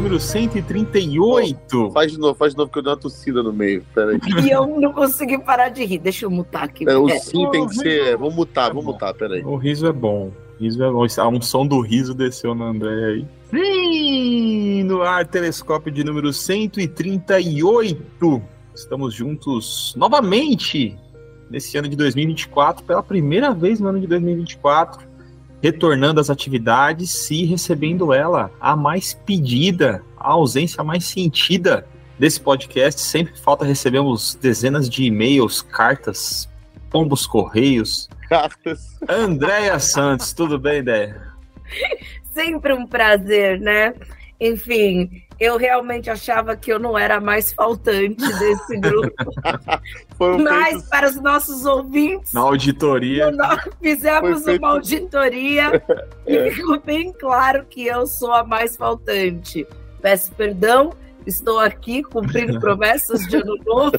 número 138. Faz de novo, faz de novo que eu dei uma tossida no meio. Pera aí. E eu não consegui parar de rir. Deixa eu mutar aqui. É, o É. sim tem que ser. Vamos mutar, vamos mutar, pera aí. O riso é bom. O riso é bom. Ah, Um som do riso desceu na André aí. Sim, no ar, telescópio de número 138. Estamos juntos novamente nesse ano de 2024, pela primeira vez no ano de 2024, retornando às atividades e recebendo ela, a mais pedida, a ausência mais sentida desse podcast. Sempre falta recebemos dezenas de e-mails, cartas, pombos correios. Cartas. Andréia Santos, tudo bem, Déia? Sempre um prazer, né? Enfim, eu realmente achava que eu não era a mais faltante desse grupo. Foram Mas feitos- para os nossos ouvintes, Na auditoria. nós fizemos feito- uma auditoria e ficou bem claro que eu sou a mais faltante. Peço perdão, estou aqui cumprindo promessas de ano novo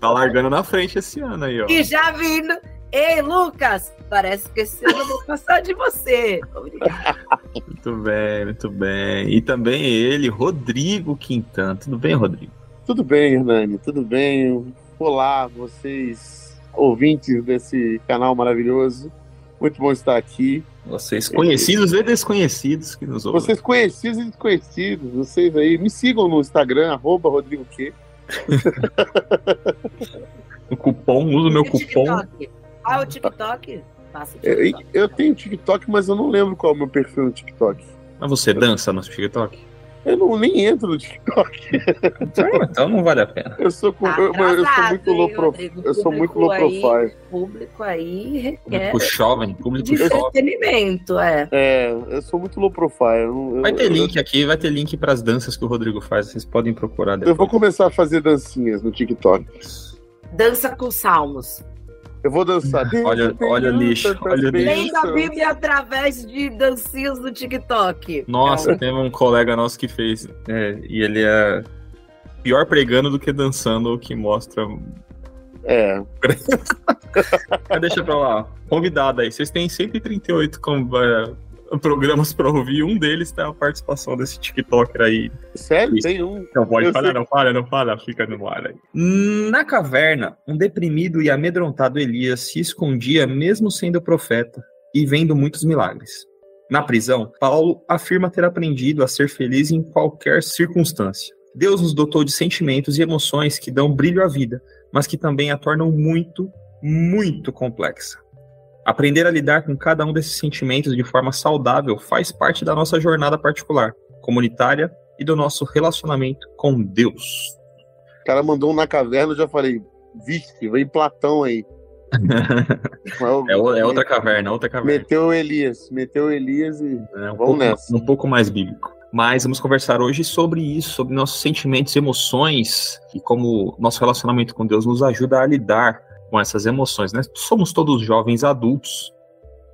Tá largando na frente esse ano aí, ó. e já vindo. Ei, Lucas, parece que esse ano eu vou passar de você. Obrigada. Muito bem, muito bem. E também ele, Rodrigo Quintan. Tudo bem, Rodrigo? Tudo bem, Hernani, tudo bem? Olá, vocês ouvintes desse canal maravilhoso. Muito bom estar aqui. Vocês conhecidos e desconhecidos que nos ouvem. Vocês conhecidos e desconhecidos, vocês aí, me sigam no Instagram, arroba Rodrigo Q. O cupom, usa o meu o cupom. TikTok? Ah, o TikTok? Faço o Eu, TikTok. eu tenho TikTok, mas eu não lembro qual é o meu perfil no TikTok. Mas você dança no TikTok? Eu não nem entro no TikTok. Então não vale a pena. Eu sou, com, Tá eu, eu sou muito low pro, Rodrigo? eu sou muito Público low aí. profile. Público aí requer Público jovem, público de jovem. entretenimento, é. É, eu sou muito low profile. eu eu- Vai ter eu- link aqui, vai ter link para as danças que o Rodrigo faz. Vocês podem procurar Eu depois. vou começar a fazer dancinhas no TikTok. Dança com salmos. Eu vou dançar. Olha- olha o lixo, olha o lixo. Lendo a Bíblia através de dancinhas no TikTok. Nossa, É tem um colega nosso que fez. é, e ele é pior pregando do que dançando, o que mostra. É, Mas deixa pra lá. Convidado aí. Vocês têm 138 com, é, programas pra ouvir. Um deles tem a participação desse TikToker aí. sério? Isso. Tem um. Não pode falar, não fala, não fala, fica no ar aí. Na caverna, um deprimido e amedrontado Elias se escondia mesmo sendo profeta e vendo muitos milagres. Na prisão, Paulo afirma ter aprendido a ser feliz em qualquer circunstância. Deus nos dotou de sentimentos e emoções que dão brilho à vida, mas que também a tornam muito, muito complexa. Aprender a lidar com cada um desses sentimentos de forma saudável faz parte da nossa jornada particular, comunitária e do nosso relacionamento com Deus. O cara mandou um na caverna, eu já falei, vixe, vem Platão aí. É, o- é outra caverna, outra caverna. Meteu o Elias, meteu o Elias e. É um, Vamos pouco, nessa. um pouco mais bíblico. Mas vamos conversar hoje sobre isso, sobre nossos sentimentos e emoções e como nosso relacionamento com Deus nos ajuda a lidar com essas emoções. Né? Somos todos jovens adultos.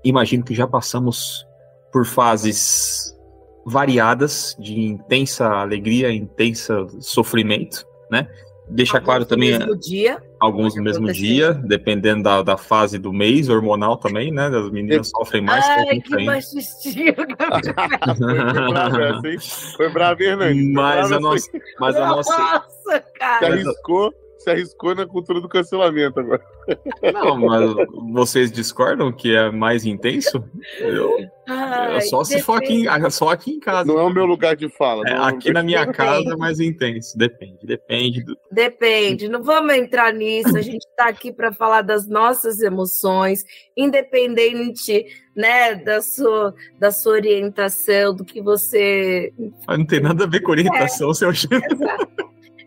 Imagino que já passamos por fases variadas de intensa alegria, intensa sofrimento, né? Deixa Alguns claro no também mesmo dia. alguns no mesmo acontecer. dia, dependendo da, da fase do mês, hormonal também, né? As meninas sofrem mais Ai, que machistinho. Foi bravo bravo, Hernani. Foi Mas a essa, nossa, mas a nossa, Nossa, Se cara. arriscou, se arriscou na cultura do cancelamento agora. não, mas vocês discordam que é mais intenso? Eu, Ai, só se for aqui, em- só aqui em casa. Não é o meu lugar de fala. É, é aqui na minha Depende. casa é mais intenso. Depende, depende. Do... Depende, não vamos entrar nisso. A gente está aqui para falar das nossas emoções, independente né, da, sua, da sua orientação, do que você. Não tem nada a ver com orientação, seu gênero.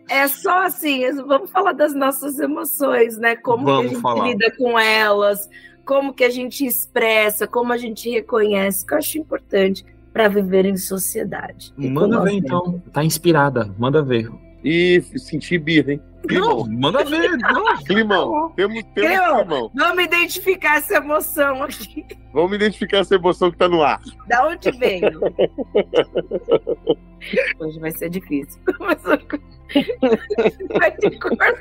É só assim, vamos falar das nossas emoções, né? Como Vamos que a gente falar. lida com elas, como que a gente expressa, como a gente reconhece, que eu acho importante para viver em sociedade. Manda ver então. Tá inspirada, manda ver. E senti birra, hein? Não, Climão. manda ver. Não. Climão. Temos, temos Climão. climão. Vamos identificar essa emoção aqui. Vamos identificar essa emoção que tá no ar. Da onde veio? Hoje vai ser difícil. Vai ter que cortar.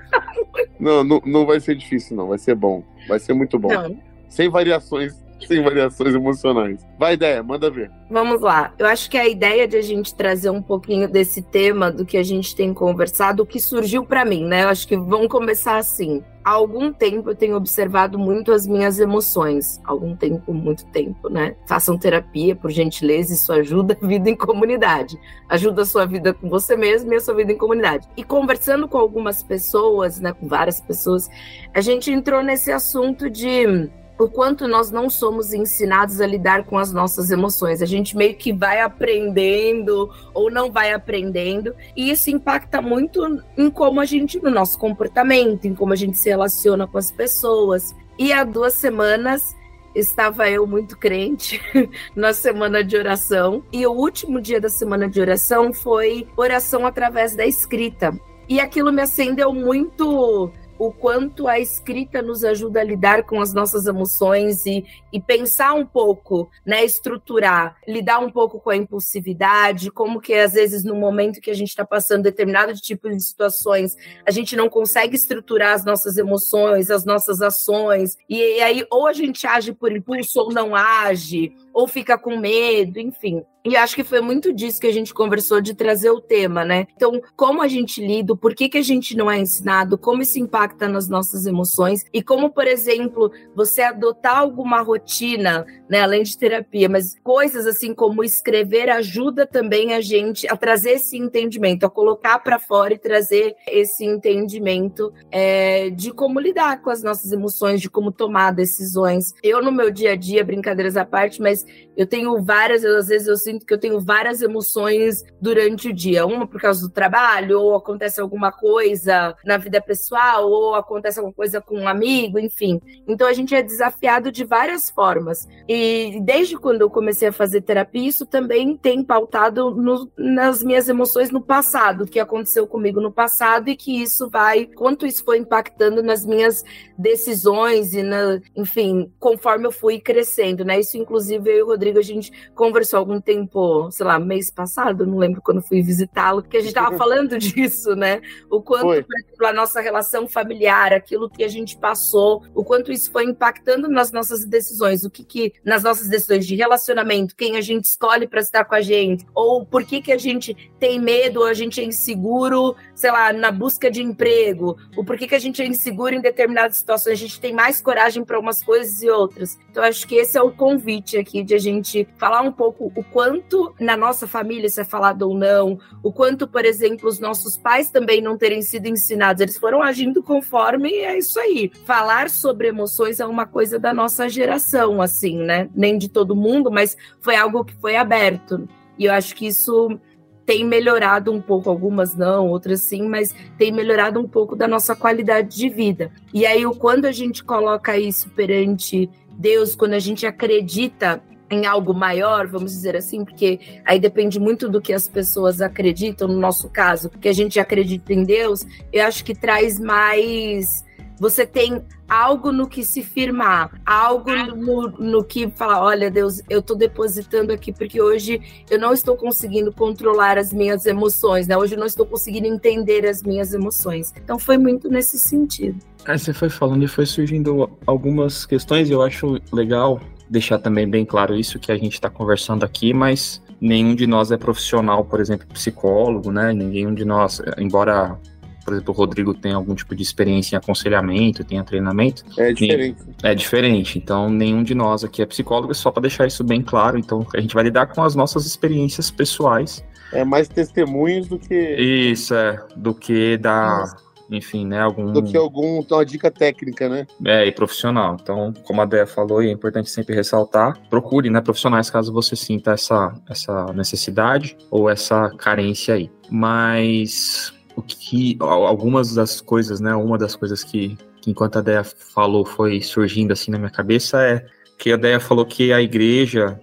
Não, não, não vai ser difícil, não. Vai ser bom. Vai ser muito bom. Não, Sem variações sem variações emocionais. Vai, ideia, manda ver. Vamos lá. Eu acho que a ideia de a gente trazer um pouquinho desse tema do que a gente tem conversado, o que surgiu para mim, né? Eu acho que vamos começar assim. Há algum tempo eu tenho observado muito as minhas emoções. Algum tempo, muito tempo, né? Façam terapia, por gentileza, isso ajuda a vida em comunidade. Ajuda a sua vida com você mesmo e a sua vida em comunidade. E conversando com algumas pessoas, né, com várias pessoas, a gente entrou nesse assunto de o quanto nós não somos ensinados a lidar com as nossas emoções. A gente meio que vai aprendendo ou não vai aprendendo, e isso impacta muito em como a gente, no nosso comportamento, em como a gente se relaciona com as pessoas. E há duas semanas estava eu muito crente na semana de oração, e o último dia da semana de oração foi oração através da escrita. E aquilo me acendeu muito o quanto a escrita nos ajuda a lidar com as nossas emoções e, e pensar um pouco, né, estruturar, lidar um pouco com a impulsividade, como que às vezes no momento que a gente está passando determinado tipo de situações, a gente não consegue estruturar as nossas emoções, as nossas ações, e, e aí ou a gente age por impulso ou não age, ou fica com medo, enfim. E acho que foi muito disso que a gente conversou de trazer o tema, né? Então, como a gente lida, por que, que a gente não é ensinado, como isso impacta nas nossas emoções e como, por exemplo, você adotar alguma rotina, né, além de terapia, mas coisas assim como escrever ajuda também a gente a trazer esse entendimento, a colocar para fora e trazer esse entendimento é, de como lidar com as nossas emoções, de como tomar decisões. Eu, no meu dia a dia, brincadeiras à parte, mas eu tenho várias, às vezes eu sinto que eu tenho várias emoções durante o dia. Uma por causa do trabalho, ou acontece alguma coisa na vida pessoal, ou acontece alguma coisa com um amigo, enfim. Então a gente é desafiado de várias formas. E desde quando eu comecei a fazer terapia, isso também tem pautado no, nas minhas emoções no passado, o que aconteceu comigo no passado e que isso vai, quanto isso foi impactando nas minhas decisões e, na, enfim, conforme eu fui crescendo, né? Isso, inclusive, eu e o Rodrigo, a gente conversou algum tempo, sei lá, mês passado, não lembro quando fui visitá-lo, que a gente estava falando disso, né? O quanto, foi. por exemplo, a nossa relação familiar, aquilo que a gente passou, o quanto isso foi impactando nas nossas decisões, o que que, nas nossas decisões de relacionamento, quem a gente escolhe para estar com a gente, ou por que que a gente tem medo, ou a gente é inseguro, sei lá, na busca de emprego, ou por que que a gente é inseguro em determinadas situações, a gente tem mais coragem para umas coisas e outras. Então, acho que esse é o convite aqui de a gente falar um pouco o quanto na nossa família se é falado ou não, o quanto, por exemplo, os nossos pais também não terem sido ensinados, eles foram agindo conforme é isso aí. Falar sobre emoções é uma coisa da nossa geração, assim, né? Nem de todo mundo, mas foi algo que foi aberto. E eu acho que isso tem melhorado um pouco, algumas não, outras sim, mas tem melhorado um pouco da nossa qualidade de vida. E aí, quando a gente coloca isso perante Deus, quando a gente acredita em algo maior, vamos dizer assim, porque aí depende muito do que as pessoas acreditam, no nosso caso, que a gente acredita em Deus, eu acho que traz mais. Você tem algo no que se firmar, algo no, no que falar: olha, Deus, eu estou depositando aqui porque hoje eu não estou conseguindo controlar as minhas emoções, né? Hoje eu não estou conseguindo entender as minhas emoções. Então foi muito nesse sentido. Aí você foi falando e foi surgindo algumas questões, e eu acho legal deixar também bem claro isso que a gente está conversando aqui, mas nenhum de nós é profissional, por exemplo, psicólogo, né? Nenhum de nós, embora, por exemplo, o Rodrigo tenha algum tipo de experiência em aconselhamento, tenha treinamento. É diferente. É diferente. Então, nenhum de nós aqui é psicólogo, só para deixar isso bem claro. Então, a gente vai lidar com as nossas experiências pessoais. É mais testemunhos do que. Isso, é. Do que da. Nossa enfim, né? Algum... Do que algum, então, uma dica técnica, né? É, e profissional. Então, como a Dea falou, e é importante sempre ressaltar, procure, né, profissionais caso você sinta essa, essa necessidade ou essa carência aí. Mas o que algumas das coisas, né, uma das coisas que, que enquanto a Dea falou foi surgindo assim na minha cabeça é que a Dea falou que a igreja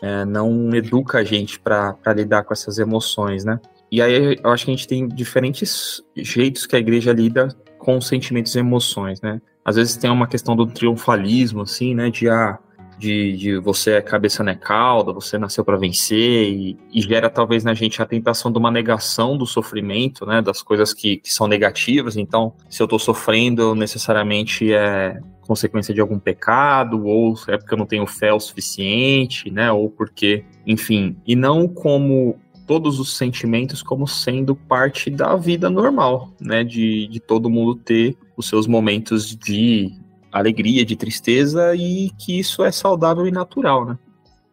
é, não educa a gente para lidar com essas emoções, né? E aí eu acho que a gente tem diferentes jeitos que a igreja lida com sentimentos e emoções, né? Às vezes tem uma questão do triunfalismo, assim, né? De, ah, de, de você é cabeça não é cauda, você nasceu para vencer, e, e, gera talvez na gente a tentação de uma negação do sofrimento, né? Das coisas que, que são negativas. Então, se eu estou sofrendo, necessariamente é consequência de algum pecado, ou é porque eu não tenho fé o suficiente, né? Ou porque, enfim, e não como todos os sentimentos como sendo parte da vida normal, né? De, de todo mundo ter os seus momentos de alegria, de tristeza e que isso é saudável e natural, né?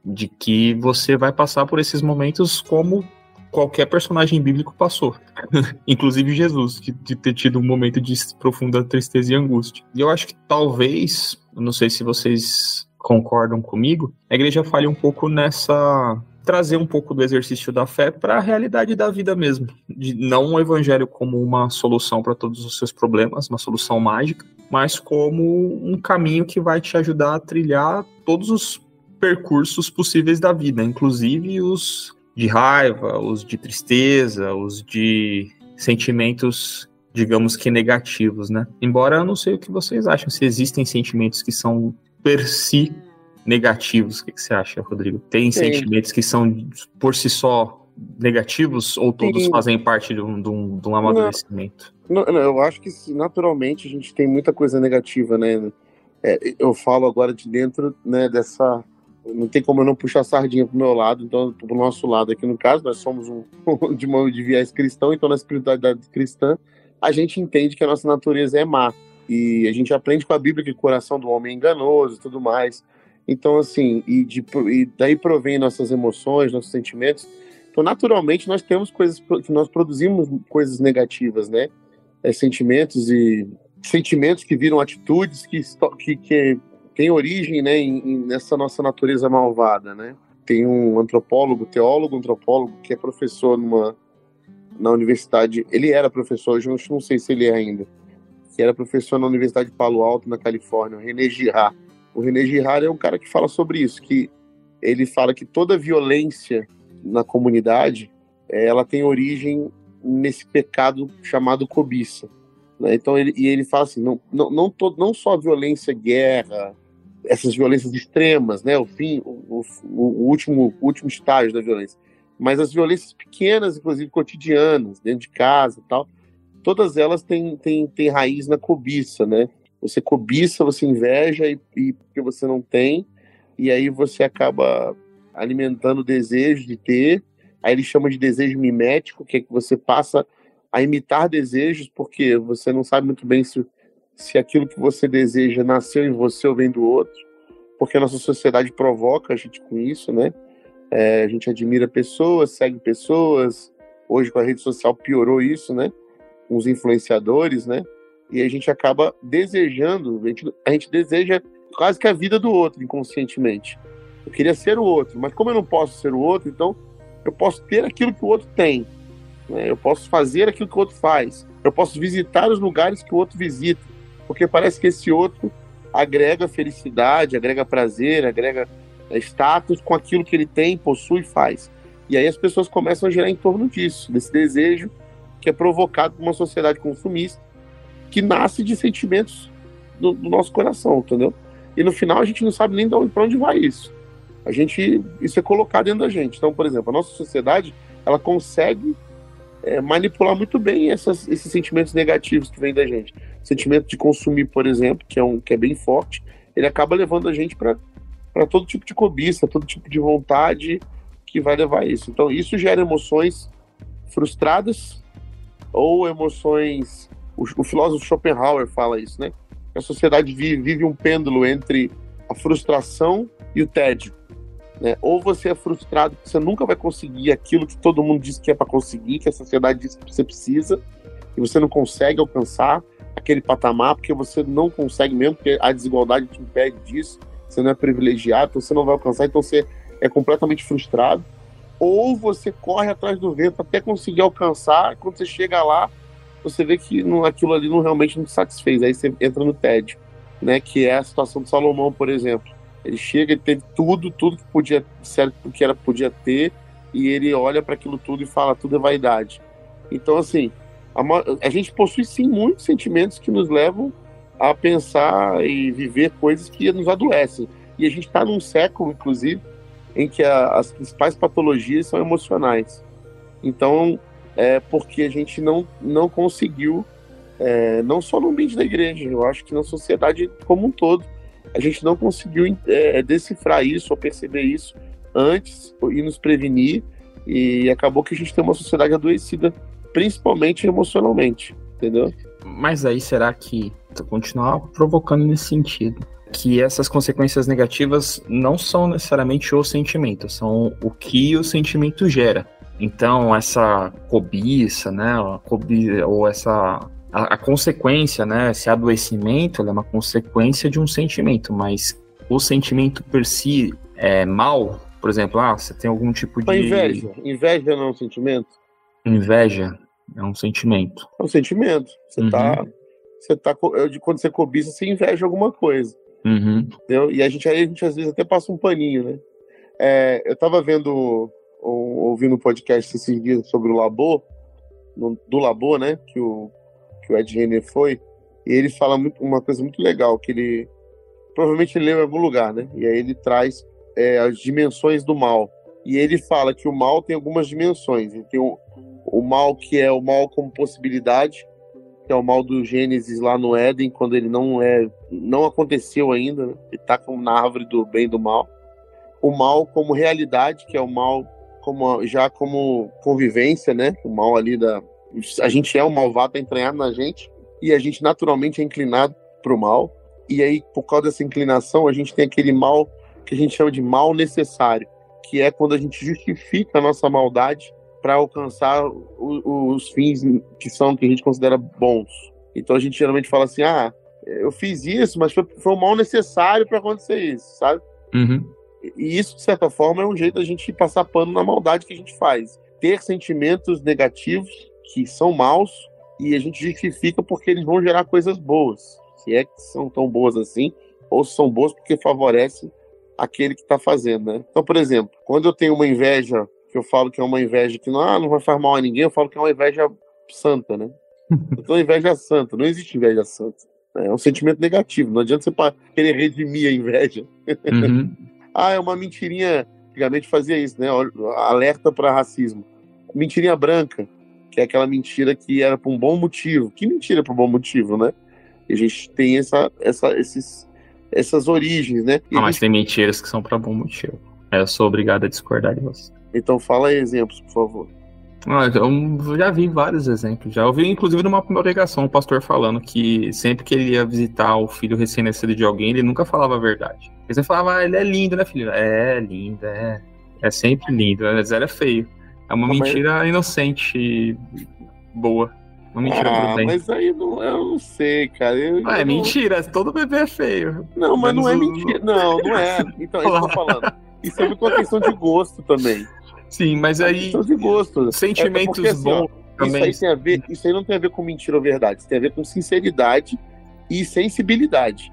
De que você vai passar por esses momentos como qualquer personagem bíblico passou. Inclusive Jesus, que de ter tido um momento de profunda tristeza e angústia. E eu acho que talvez, não sei se vocês concordam comigo, a igreja fale um pouco nessa trazer um pouco do exercício da fé para a realidade da vida mesmo, de não o evangelho como uma solução para todos os seus problemas, uma solução mágica, mas como um caminho que vai te ajudar a trilhar todos os percursos possíveis da vida, inclusive os de raiva, os de tristeza, os de sentimentos, digamos que negativos, né? Embora eu não sei o que vocês acham, se existem sentimentos que são per si negativos. O que, você acha, Rodrigo? Tem Sim. sentimentos que são por si só negativos ou todos Sim. fazem parte de um, de um, de um amadurecimento? Não, não, eu acho que naturalmente a gente tem muita coisa negativa, né? É, eu falo agora de dentro né, dessa. Não tem como eu não puxar a sardinha pro meu lado, então pro nosso lado aqui no caso, nós somos um de uma de viés cristão, então na espiritualidade cristã a gente entende que a nossa natureza é má. E a gente aprende com a Bíblia que o coração do homem é enganoso e tudo mais. Então, assim, e, de, e daí provém nossas emoções, nossos sentimentos. Então, naturalmente, nós temos coisas que nós produzimos coisas negativas, né? É, sentimentos e sentimentos que viram atitudes que, que, que origem, né, em, nessa nossa natureza malvada, né? Tem um antropólogo, teólogo, antropólogo que é professor numa na universidade. Ele era professor, hoje eu não sei se ele é ainda. Que era professor na Universidade de Palo Alto, na Califórnia, René Girard o René Girard é um cara que fala sobre isso, que ele fala que toda violência na comunidade é, ela tem origem nesse pecado chamado cobiça. Né? Então ele, e ele fala assim, não, não, não, todo, não só violência, guerra, essas violências extremas, né? O fim, o, o, o último, o último estágio da violência, mas as violências pequenas, inclusive cotidianas, dentro de casa, tal, todas elas têm, têm, têm raiz na cobiça, né? Você cobiça, você inveja e, e porque você não tem, e aí você acaba alimentando o desejo de ter. Aí ele chama de desejo mimético, que é que você passa a imitar desejos, porque você não sabe muito bem se, se aquilo que você deseja nasceu em você ou vem do outro, porque a nossa sociedade provoca a gente com isso, né? É, a gente admira pessoas, segue pessoas. Hoje com a rede social piorou isso, né? Os influenciadores, né? E a gente acaba desejando, a gente, a gente deseja quase que a vida do outro inconscientemente. Eu queria ser o outro, mas como eu não posso ser o outro, então eu posso ter aquilo que o outro tem. Né? Eu posso fazer aquilo que o outro faz. Eu posso visitar os lugares que o outro visita. Porque parece que esse outro agrega felicidade, agrega prazer, agrega é, status com aquilo que ele tem, possui e faz. E aí as pessoas começam a girar em torno disso, desse desejo que é provocado por uma sociedade consumista que nasce de sentimentos do, do, nosso coração, entendeu? E no final a gente não sabe nem para onde vai isso. A gente isso é colocado dentro da gente. Então, por exemplo, a nossa sociedade ela consegue é, manipular muito bem essas, esses sentimentos negativos que vêm da gente. Sentimento de consumir, por exemplo, que é um que é bem forte, ele acaba levando a gente para para todo tipo de cobiça, todo tipo de vontade que vai levar a isso. Então, isso gera emoções frustradas ou emoções o, o filósofo Schopenhauer fala isso, né? A sociedade vive, vive um pêndulo entre a frustração e o tédio. Né? Ou você é frustrado porque você nunca vai conseguir aquilo que todo mundo diz que é para conseguir, que a sociedade diz que você precisa, e você não consegue alcançar aquele patamar porque você não consegue mesmo, porque a desigualdade te impede disso, você não é privilegiado, então você não vai alcançar, então você é completamente frustrado. Ou você corre atrás do vento até conseguir alcançar, quando você chega lá, você vê que não, aquilo ali não realmente não satisfez. Aí você entra no tédio, né? Que é a situação do Salomão, por exemplo. Ele chega, ele teve tudo, tudo que podia ser, que era podia ter, e ele olha para aquilo tudo e fala tudo é vaidade. Então assim, a, a gente possui sim muitos sentimentos que nos levam a pensar e viver coisas que nos adoecem. E a gente está num século, inclusive, em que a, as principais patologias são emocionais. Então, é porque a gente não, não conseguiu É, não só no ambiente da igreja, eu acho que na sociedade como um todo. A gente não conseguiu é, decifrar isso ou perceber isso antes e nos prevenir, e acabou que a gente tem uma sociedade adoecida, principalmente emocionalmente, entendeu? Mas aí será que continuar provocando nesse sentido? Que essas consequências negativas não são necessariamente o sentimento, são o que o sentimento gera. Então, essa cobiça, né, cobiça, ou essa a, a, consequência, né, esse adoecimento, é uma consequência de um sentimento, mas o sentimento per si é mal, por exemplo, ah, você tem algum tipo de inveja, inveja não é um sentimento? Inveja é um sentimento. É um sentimento. Você uhum. tá você tá quando você cobiça, você inveja alguma coisa. Uhum. Entendeu? E a gente aí a gente às vezes até passa um paninho, né? É, eu tava vendo ouvindo um podcast esses dias sobre o Labo, do Labo, né? Que o, que o Ed Renner foi. E ele fala muito, uma coisa muito legal, que ele provavelmente ele em algum lugar, né? E aí ele traz é, as dimensões do mal. E ele fala que o mal tem algumas dimensões. Ele tem o, o mal que é o mal como possibilidade, que é o mal do Gênesis lá no Éden, quando ele não é, não aconteceu ainda, né? ele está na árvore do bem e do mal. O mal como realidade, que é o mal como já como convivência, né? O mal ali da a gente é um malvado tá entranhado na gente e a gente naturalmente é inclinado para o mal. E aí por causa dessa inclinação, a gente tem aquele mal que a gente chama de mal necessário, que é quando a gente justifica a nossa maldade para alcançar o, os fins que são que a gente considera bons. Então a gente geralmente fala assim: ah, eu fiz isso, mas foi, foi um mal necessário para acontecer isso, sabe? Uhum. E isso, de certa forma, é um jeito da gente passar pano na maldade que a gente faz. Ter sentimentos negativos que são maus e a gente justifica porque eles vão gerar coisas boas. Se é que são tão boas assim, ou são boas porque favorecem aquele que está fazendo, né? Então, por exemplo, quando eu tenho uma inveja, que eu falo que é uma inveja que não, ah, não vai fazer mal a ninguém, eu falo que é uma inveja santa, né? Então, inveja santa, não existe inveja santa. É um sentimento negativo, não adianta você querer redimir a inveja. Uhum. Ah, é uma mentirinha. Antigamente fazia isso, né? Alerta para racismo. Mentirinha branca, que é aquela mentira que era por um bom motivo. Que mentira por um bom motivo, né? E a gente tem essa, essa, esses, essas origens, né? Não, mas tem mentiras que são para bom motivo. Eu sou obrigado a discordar de você. Então fala aí exemplos, por favor. Ah, eu já vi vários exemplos. Já ouvi, inclusive, numa pregação, um pastor falando que sempre que ele ia visitar o filho recém-nascido de alguém, ele nunca falava a verdade. Ele sempre falava, ah, ele é lindo, né, filho? É, lindo, é. É sempre lindo, mas era feio. É uma mas... mentira inocente, boa. Uma mentira ah, Mas aí não, eu não sei, cara. Eu, ah, é não... mentira, todo bebê é feio. Não, mas não é mentira. Não, não é. Então, é isso que eu tô falando. Isso é uma questão de gosto também. Sim, mas aí. de gosto. Sentimentos é porque, assim, bons. Ó, também. Isso aí, tem a ver, isso aí não tem a ver com mentira ou verdade. Isso tem a ver com sinceridade e sensibilidade.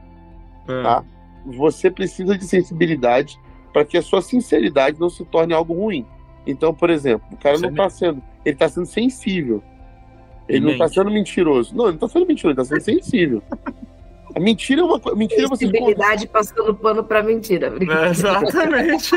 É. Tá? Você precisa de sensibilidade para que a sua sinceridade não se torne algo ruim. Então, por exemplo, o cara Você não está sendo. Ele está sendo sensível. Ele não está sendo mentiroso. Não, ele não está sendo mentiroso, ele está sendo sensível. A mentira é uma coisa. Mentira você. Sensibilidade passando pano para mentira. É, exatamente.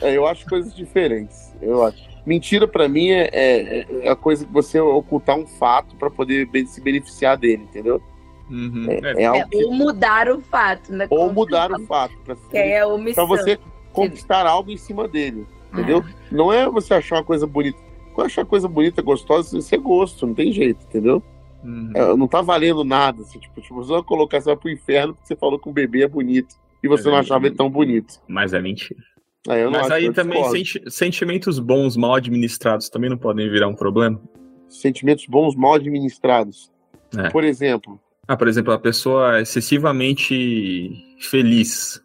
é, eu acho coisas diferentes. Eu acho. Mentira para mim é, é, é, a coisa que você ocultar um fato para poder se beneficiar dele, entendeu? Uhum. É, é, algo que... Ou mudar o fato, né? Ou mudar o fato. Pra, que é omissão. Pra você conquistar algo em cima dele, entendeu? Ah. Não é você achar uma coisa bonita. Quando achar coisa bonita, gostosa, isso é gosto, não tem jeito, entendeu? Uhum. É, não tá valendo nada. Assim, tipo, tipo, você vai colocar, você vai pro inferno porque você falou que o bebê é bonito. E você não achava ele tão bonito. Mas é mentira. É, Mas aí também senti sentimentos bons mal administrados também não podem virar um problema? Sentimentos bons mal administrados. É. Por exemplo. Ah, por exemplo, a pessoa excessivamente feliz,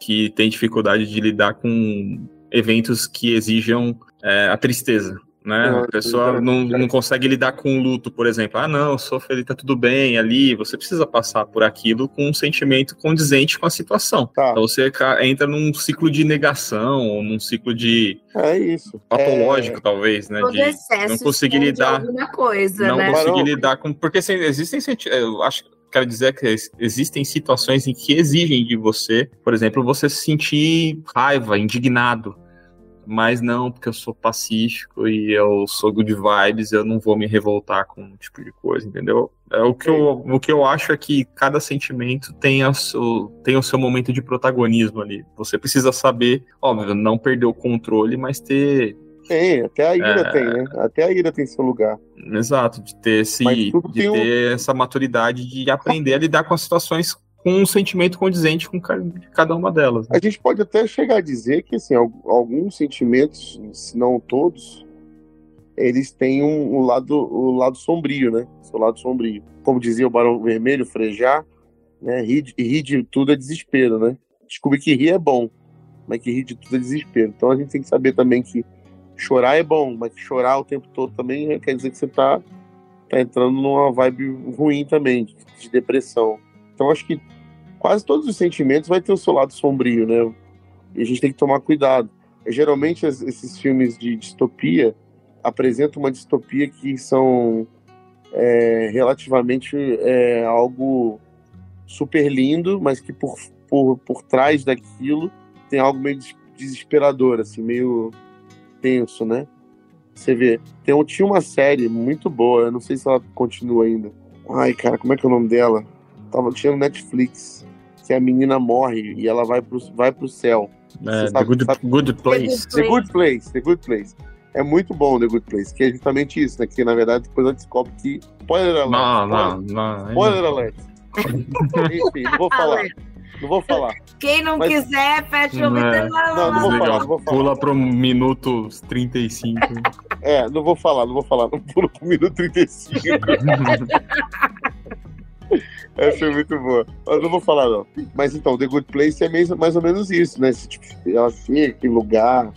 que tem dificuldade de lidar com eventos que exijam é, a tristeza né? a pessoa não, não consegue lidar com o luto, por exemplo. Ah, não, sou feliz, tá tudo bem ali. Você precisa passar por aquilo com um sentimento condizente com a situação. Tá. Então você entra num ciclo de negação, ou num ciclo de. É isso. Patológico, é... talvez, né? de não conseguir lidar. Coisa, não né? conseguir lidar com. Porque assim, existem. Eu acho quero dizer que existem situações em que exigem de você, por exemplo, você se sentir raiva, indignado mas não, porque eu sou pacífico e eu sou good vibes, eu não vou me revoltar com um tipo de coisa, entendeu? É, o, que eu, o que eu acho é que cada sentimento tem, a seu, tem o seu momento de protagonismo ali. Você precisa saber, óbvio, não perder o controle, mas ter tem, até a ira é... tem, né? Até a ira tem seu lugar. Exato, de ter, esse, de ter um... essa maturidade de aprender a lidar com as situações com um sentimento condizente com cada uma delas. Né? A gente pode até chegar a dizer que assim, alguns sentimentos, se não todos, eles têm um, um lado, o um lado sombrio, né? Seu lado sombrio. Como dizia o Barão Vermelho, frejar, né? Rir, rir de tudo é desespero, né? Descobrir que rir é bom, mas que rir de tudo é desespero. Então a gente tem que saber também que chorar é bom, mas chorar o tempo todo também quer dizer que você tá, tá entrando numa vibe ruim também, de, de depressão. Então acho que quase todos os sentimentos vai ter o seu lado sombrio, né? E a gente tem que tomar cuidado. Geralmente esses filmes de distopia apresentam uma distopia que são é, relativamente é, algo super lindo, mas que por, por, por trás daquilo tem algo meio desesperador, assim, meio tenso, né? Você vê. Tem, tinha uma série muito boa, eu não sei se ela continua ainda. Ai, cara, como é que é o nome dela? Tava, tinha no Netflix. Que a menina morre e ela vai pro, vai pro céu. É, sabe, the good, sabe? good Place. The Good Place, The Good Place. É muito bom The Good Place, que é justamente isso, né? Que na verdade depois ela descobre que. Spoiler alert. Não, não, não. Spoiler alert. Enfim, não vou falar. Não vou falar. Quem não mas... quiser, fecha o vídeo. É. Não, não vou falar, não vou falar. Pula pro minuto 35. é, não vou falar, não vou falar. Não pula pro minuto 35. Essa é muito boa. Mas não vou falar, não. Mas então, The Good Place é mais ou menos isso, né? Esse, tipo, ela aquele lugar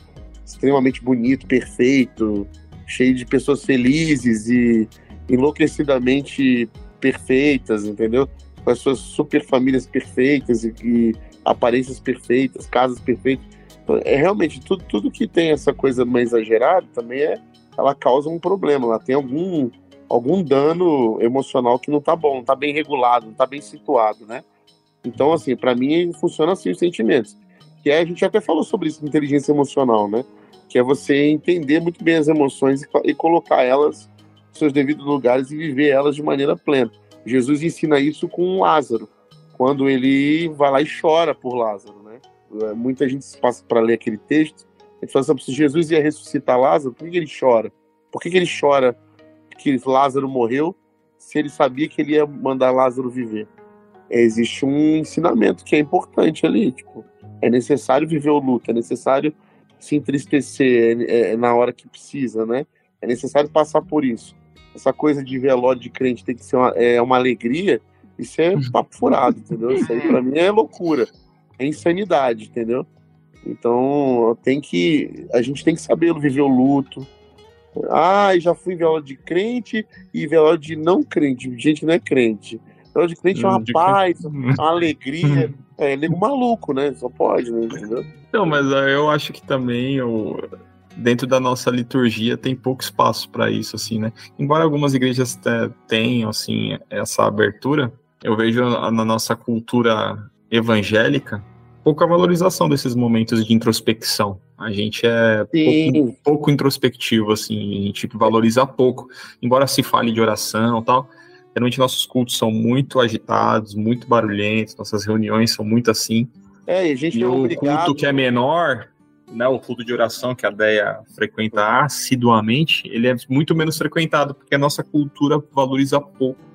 extremamente bonito, perfeito, cheio de pessoas felizes e enlouquecidamente perfeitas, entendeu? com as suas super famílias perfeitas e, e aparências perfeitas, casas perfeitas. Então, é realmente tudo, tudo que tem essa coisa mais exagerada também é ela causa um problema, ela tem algum algum dano emocional que não tá bom, não tá bem regulado, não tá bem situado, né? Então, assim, para mim funciona assim os sentimentos. Que é, a gente até falou sobre isso, inteligência emocional, né? Que é você entender muito bem as emoções e, e colocar elas nos seus devidos lugares e viver elas de maneira plena. Jesus ensina isso com Lázaro, quando ele vai lá e chora por Lázaro, né? É, muita gente passa para ler aquele texto, a gente fala assim, se Jesus ia ressuscitar Lázaro, por que, ele chora? Por que ele chora que Lázaro morreu se ele sabia que ele ia mandar Lázaro viver? É, existe um ensinamento que é importante ali, tipo, é necessário viver o luto, é necessário se entristecer é, é, na hora que precisa, né? É necessário passar por isso essa coisa de velório de crente tem que ser uma, é, uma alegria, isso é uhum. papo furado, entendeu? Isso aí pra mim é loucura, é insanidade, entendeu? Então tem que. A gente tem que saber viver o luto. Ah, já fui velório de crente e velório de não crente, gente que não é crente. Velório de crente é uma paz, uma alegria. É, nego maluco, né? Só pode, né? Entendeu? Não, mas eu acho que também eu, dentro da nossa liturgia tem pouco espaço para isso, assim, né? Embora algumas igrejas tenham, assim, essa abertura, eu vejo na nossa cultura evangélica pouca valorização desses momentos de introspecção. A gente é pouco, pouco, introspectivo, assim, a gente valoriza pouco. Embora se fale de oração e tal, geralmente nossos cultos são muito agitados, muito barulhentos, nossas reuniões são muito assim. É, e a gente e é o obrigado... culto que é menor né, o culto de oração que a Deia frequenta assiduamente, ele é muito menos frequentado, porque a nossa cultura valoriza pouco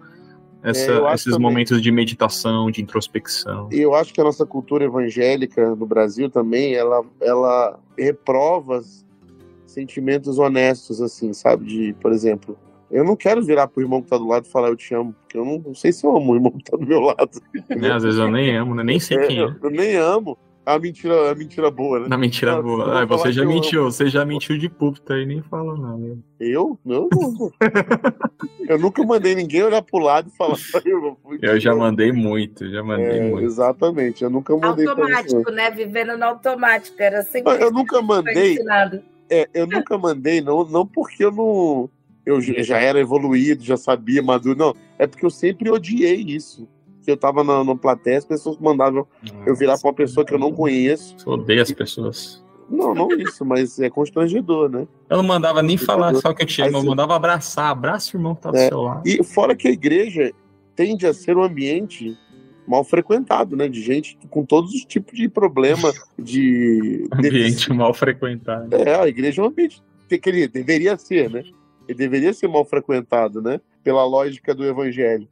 essa, é, esses também. momentos de meditação, de introspecção. E eu acho que a nossa cultura evangélica no Brasil também, ela, ela reprova sentimentos honestos, assim, sabe? De, por exemplo, eu não quero virar pro irmão que tá do lado e falar eu te amo, porque eu não, não sei se eu amo o irmão que tá do meu lado. É, às vezes eu nem amo, né? Nem sei é, quem é. Eu, eu nem amo a mentira, a mentira boa, né? Na mentira boa. Ah, você já mentiu, você já mentiu de púlpito aí, nem fala nada. Eu? Não, não. eu nunca mandei ninguém olhar pro lado e falar. Eu, eu já mandei muito, já mandei é, muito. Exatamente, eu nunca mandei. Automático, né? Vivendo no automático, era sempre. Eu nunca mandei. É, eu nunca mandei, não, não porque eu não. Eu já era evoluído, já sabia, maduro, não. É porque eu sempre odiei isso que eu tava na, na plateia, as pessoas mandavam Nossa. eu virar pra uma pessoa que eu não conheço. Você odeia as pessoas. Não, não isso, mas é constrangedor, né? Eu não mandava nem falar só que eu te amo, eu mandava abraçar. Abraça o irmão que tá do é, seu lado. E fora que a igreja tende a ser um ambiente mal frequentado, né? De gente com todos os tipos de problema de. Ambiente mal frequentado. É, a igreja é um ambiente que deveria ser, né? Ele deveria ser mal frequentado, né? Pela lógica do evangelho.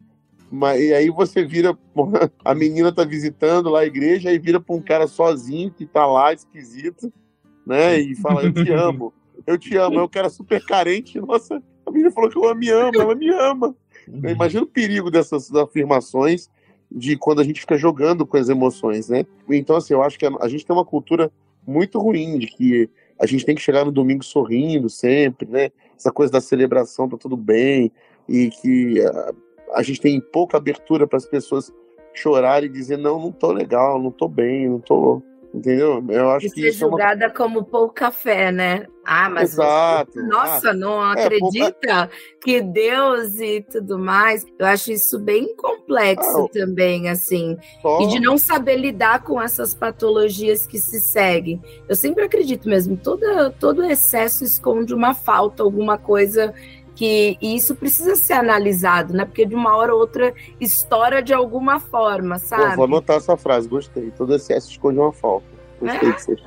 Mas, e aí você vira, a menina tá visitando lá a igreja, aí vira pra um cara sozinho que tá lá, esquisito, né? E fala, eu te amo, eu te amo. É um cara super carente, nossa, a menina falou que eu me amo, ela me ama. Uhum. Imagina o perigo dessas afirmações de quando a gente fica jogando com as emoções, né? Então, assim, eu acho que a, a gente tem uma cultura muito ruim de que a gente tem que chegar no domingo sorrindo sempre, né? Essa coisa da celebração tá tudo bem e que a, gente tem pouca abertura para as pessoas chorarem e dizer não, não tô legal, não tô bem, não tô Entendeu? Eu acho e que ser isso julgada é uma... como pouco café, né? Ah, mas Exato. Você... nossa, ah, não acredita é, que Deus e tudo mais. Eu acho isso bem complexo ah, também, assim. Só... E de não saber lidar com essas patologias que se seguem. Eu sempre acredito mesmo, toda, todo excesso esconde uma falta, alguma coisa que e isso precisa ser analisado, né? Porque de uma hora ou outra estoura de alguma forma, sabe? Eu vou anotar essa frase, gostei. Todo excesso esconde uma falta. Gostei é? de ser.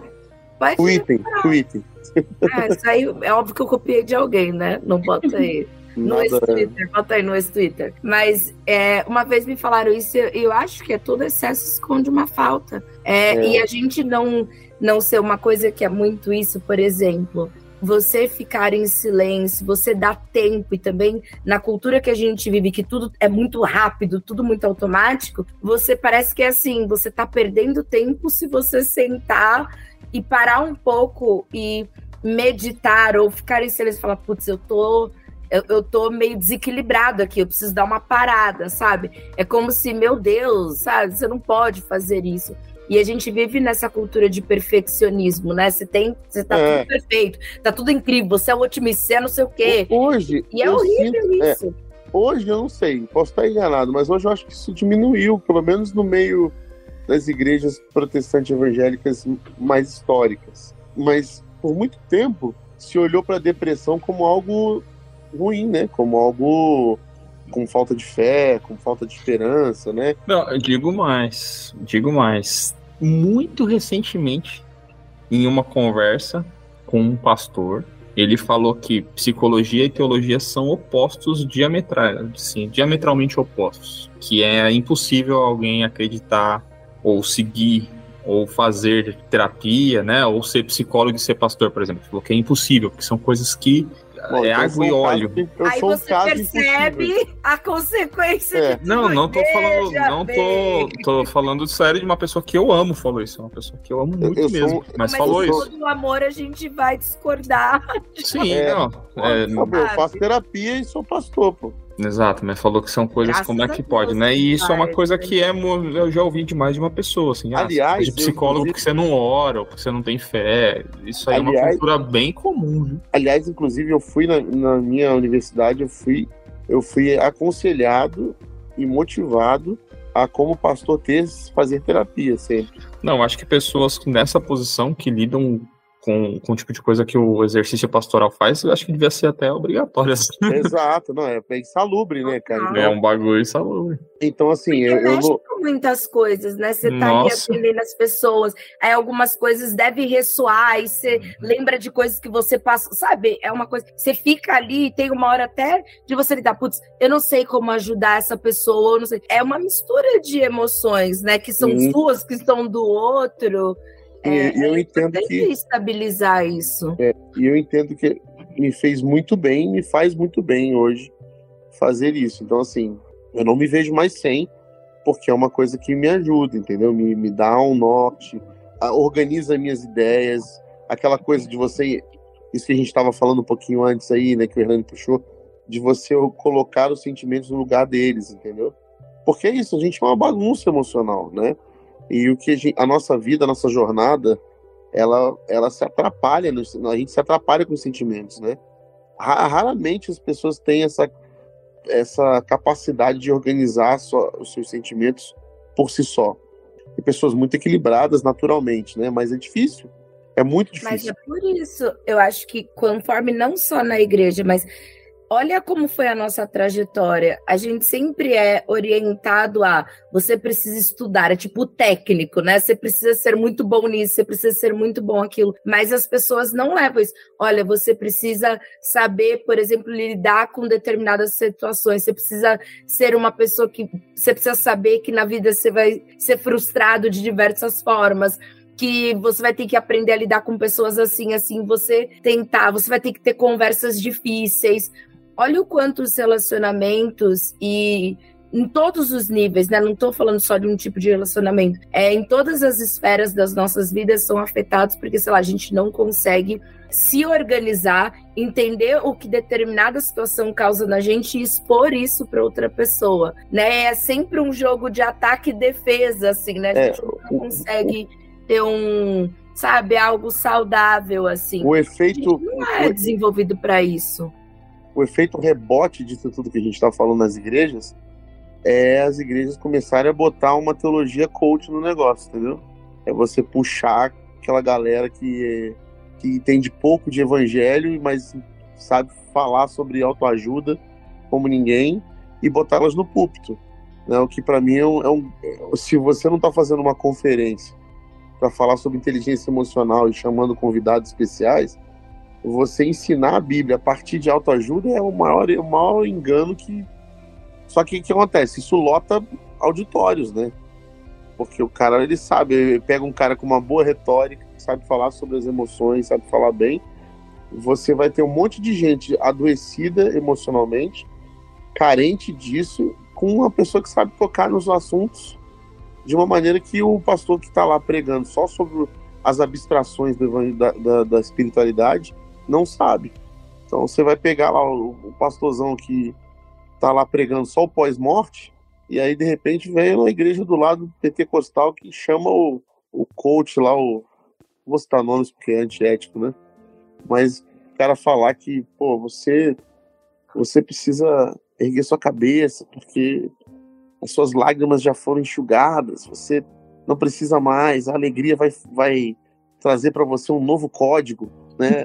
Tweetem, tweetem. É, isso aí é óbvio que eu copiei de alguém, né? Não bota aí. No Twitter, bota aí no Twitter. Mas é, uma vez me falaram isso, eu, eu acho que é todo excesso esconde uma falta. É, é. E a gente não, não ser uma coisa que é muito isso, por exemplo, você ficar em silêncio, você dá tempo e também na cultura que a gente vive, que tudo é muito rápido, tudo muito automático, você parece que é assim, você tá perdendo tempo se você sentar e parar um pouco e meditar ou ficar em silêncio e falar, putz, eu tô eu, eu tô meio desequilibrado aqui, eu preciso dar uma parada, sabe? É como se, meu Deus, sabe, você não pode fazer isso. E a gente vive nessa cultura de perfeccionismo, né? Você tem, você tá é. tudo perfeito, tá tudo incrível, você é um otimista, você é não sei o quê. Hoje. E é horrível sinto, é, isso. É, hoje eu não sei, posso estar enganado, mas hoje eu acho que isso diminuiu, pelo menos no meio das igrejas protestantes evangélicas mais históricas. Mas por muito tempo se olhou para a depressão como algo ruim, né? Como algo com falta de fé, com falta de esperança, né? Não, eu digo mais, digo mais. Muito recentemente, em uma conversa com um pastor, ele falou que psicologia e teologia são opostos diametrais, sim, diametralmente opostos, que é impossível alguém acreditar ou seguir ou fazer terapia, né, ou ser psicólogo e ser pastor, por exemplo. Falou que é impossível, porque são coisas que Bom, é então água e óleo. Aí você percebe impossível. a consequência é. de Não, não tô falando, não tô, tô falando sério de uma pessoa que eu amo, falou isso. É uma pessoa que eu amo muito eu mesmo. Sou... Mas, mas falou isso. No amor a gente vai discordar. Sim, é, não. É, eu faço terapia e sou pastor, pô. Exato, mas falou que são coisas Graças como é que pode, né? E isso é uma coisa que é, eu já ouvi demais de uma pessoa, assim. Ah, Aliás, de psicólogo porque você não ora, ou porque você não tem fé. Isso aí aliás, é uma cultura bem comum, viu? Aliás, inclusive, eu fui na, na minha universidade, eu fui, eu fui aconselhado e motivado a como pastor ter fazer terapia sempre. Não, acho que pessoas nessa posição que lidam com, com o tipo de coisa que o exercício pastoral faz, eu acho que devia ser até obrigatório. Assim. Exato, não, é insalubre, né, cara? Então, é um bagulho insalubre. Então, assim, eu, eu vou... muitas coisas, né? Você tá ali atendendo as pessoas, aí algumas coisas devem ressoar, aí você uhum. lembra de coisas que você passa, sabe? É uma coisa, você fica ali e tem uma hora até de você lidar, putz, eu não sei como ajudar essa pessoa, eu não sei. É uma mistura de emoções, né? Que são Sim. suas, que estão do outro. É, e eu é entendo que estabilizar isso. É, e eu entendo que me fez muito bem, me faz muito bem hoje fazer isso. Então assim, eu não me vejo mais sem, porque é uma coisa que me ajuda, entendeu? Me, me dá um norte, organiza minhas ideias, aquela coisa de você, isso que a gente estava falando um pouquinho antes aí, né, que o Hernani puxou, de você colocar os sentimentos no lugar deles, entendeu? Porque é isso, a gente é uma bagunça emocional, né? E o que a, gente, a nossa vida, a nossa jornada, ela, ela se atrapalha, a gente se atrapalha com os sentimentos, né? Raramente as pessoas têm essa, essa capacidade de organizar só, os seus sentimentos por si só. Tem pessoas muito equilibradas naturalmente, né? Mas é difícil. É muito difícil. Mas é por isso, eu acho que conforme não só na igreja, mas olha como foi a nossa trajetória. A gente sempre é orientado a você precisa estudar, é tipo técnico, né? Você precisa ser muito bom nisso, você precisa ser muito bom aquilo. Mas as pessoas não levam isso. Olha, você precisa saber, por exemplo, lidar com determinadas situações. Você precisa ser uma pessoa que você precisa saber que na vida você vai ser frustrado de diversas formas que você vai ter que aprender a lidar com pessoas assim, assim, você tentar, você vai ter que ter conversas difíceis, olha o quanto os relacionamentos e em todos os níveis, né? Não estou falando só de um tipo de relacionamento. É em todas as esferas das nossas vidas são afetados porque, sei lá, a gente não consegue se organizar, entender o que determinada situação causa na gente e expor isso para outra pessoa, né? É sempre um jogo de ataque e defesa, assim, né? A gente é, não consegue ter um, sabe, algo saudável assim. O efeito não é desenvolvido para isso o efeito rebote disso tudo que a gente está falando nas igrejas é as igrejas começarem a botar uma teologia coach no negócio, entendeu? É você puxar aquela galera que, que entende pouco de evangelho, mas sabe falar sobre autoajuda como ninguém e botá-las no púlpito. Né? O que para mim é um, é um, Se você não está fazendo uma conferência para falar sobre inteligência emocional e chamando convidados especiais, você ensinar a Bíblia a partir de autoajuda é o maior, o maior engano que. Só que o que acontece? Isso lota auditórios, né? Porque o cara, ele sabe, ele pega um cara com uma boa retórica, sabe falar sobre as emoções, sabe falar bem. Você vai ter um monte de gente adoecida emocionalmente, carente disso, com uma pessoa que sabe tocar nos assuntos de uma maneira que o pastor que está lá pregando só sobre as abstrações da, da, da espiritualidade não sabe. Então você vai pegar lá o, o pastorzão que tá lá pregando só o pós-morte, e aí de repente vem uma igreja do lado pentecostal que chama o, o coach lá, o. Vou citar nomes porque é antiético, né? Mas o cara falar que, pô, você, você precisa erguer sua cabeça, porque as suas lágrimas já foram enxugadas, você não precisa mais, a alegria vai, vai trazer para você um novo código né?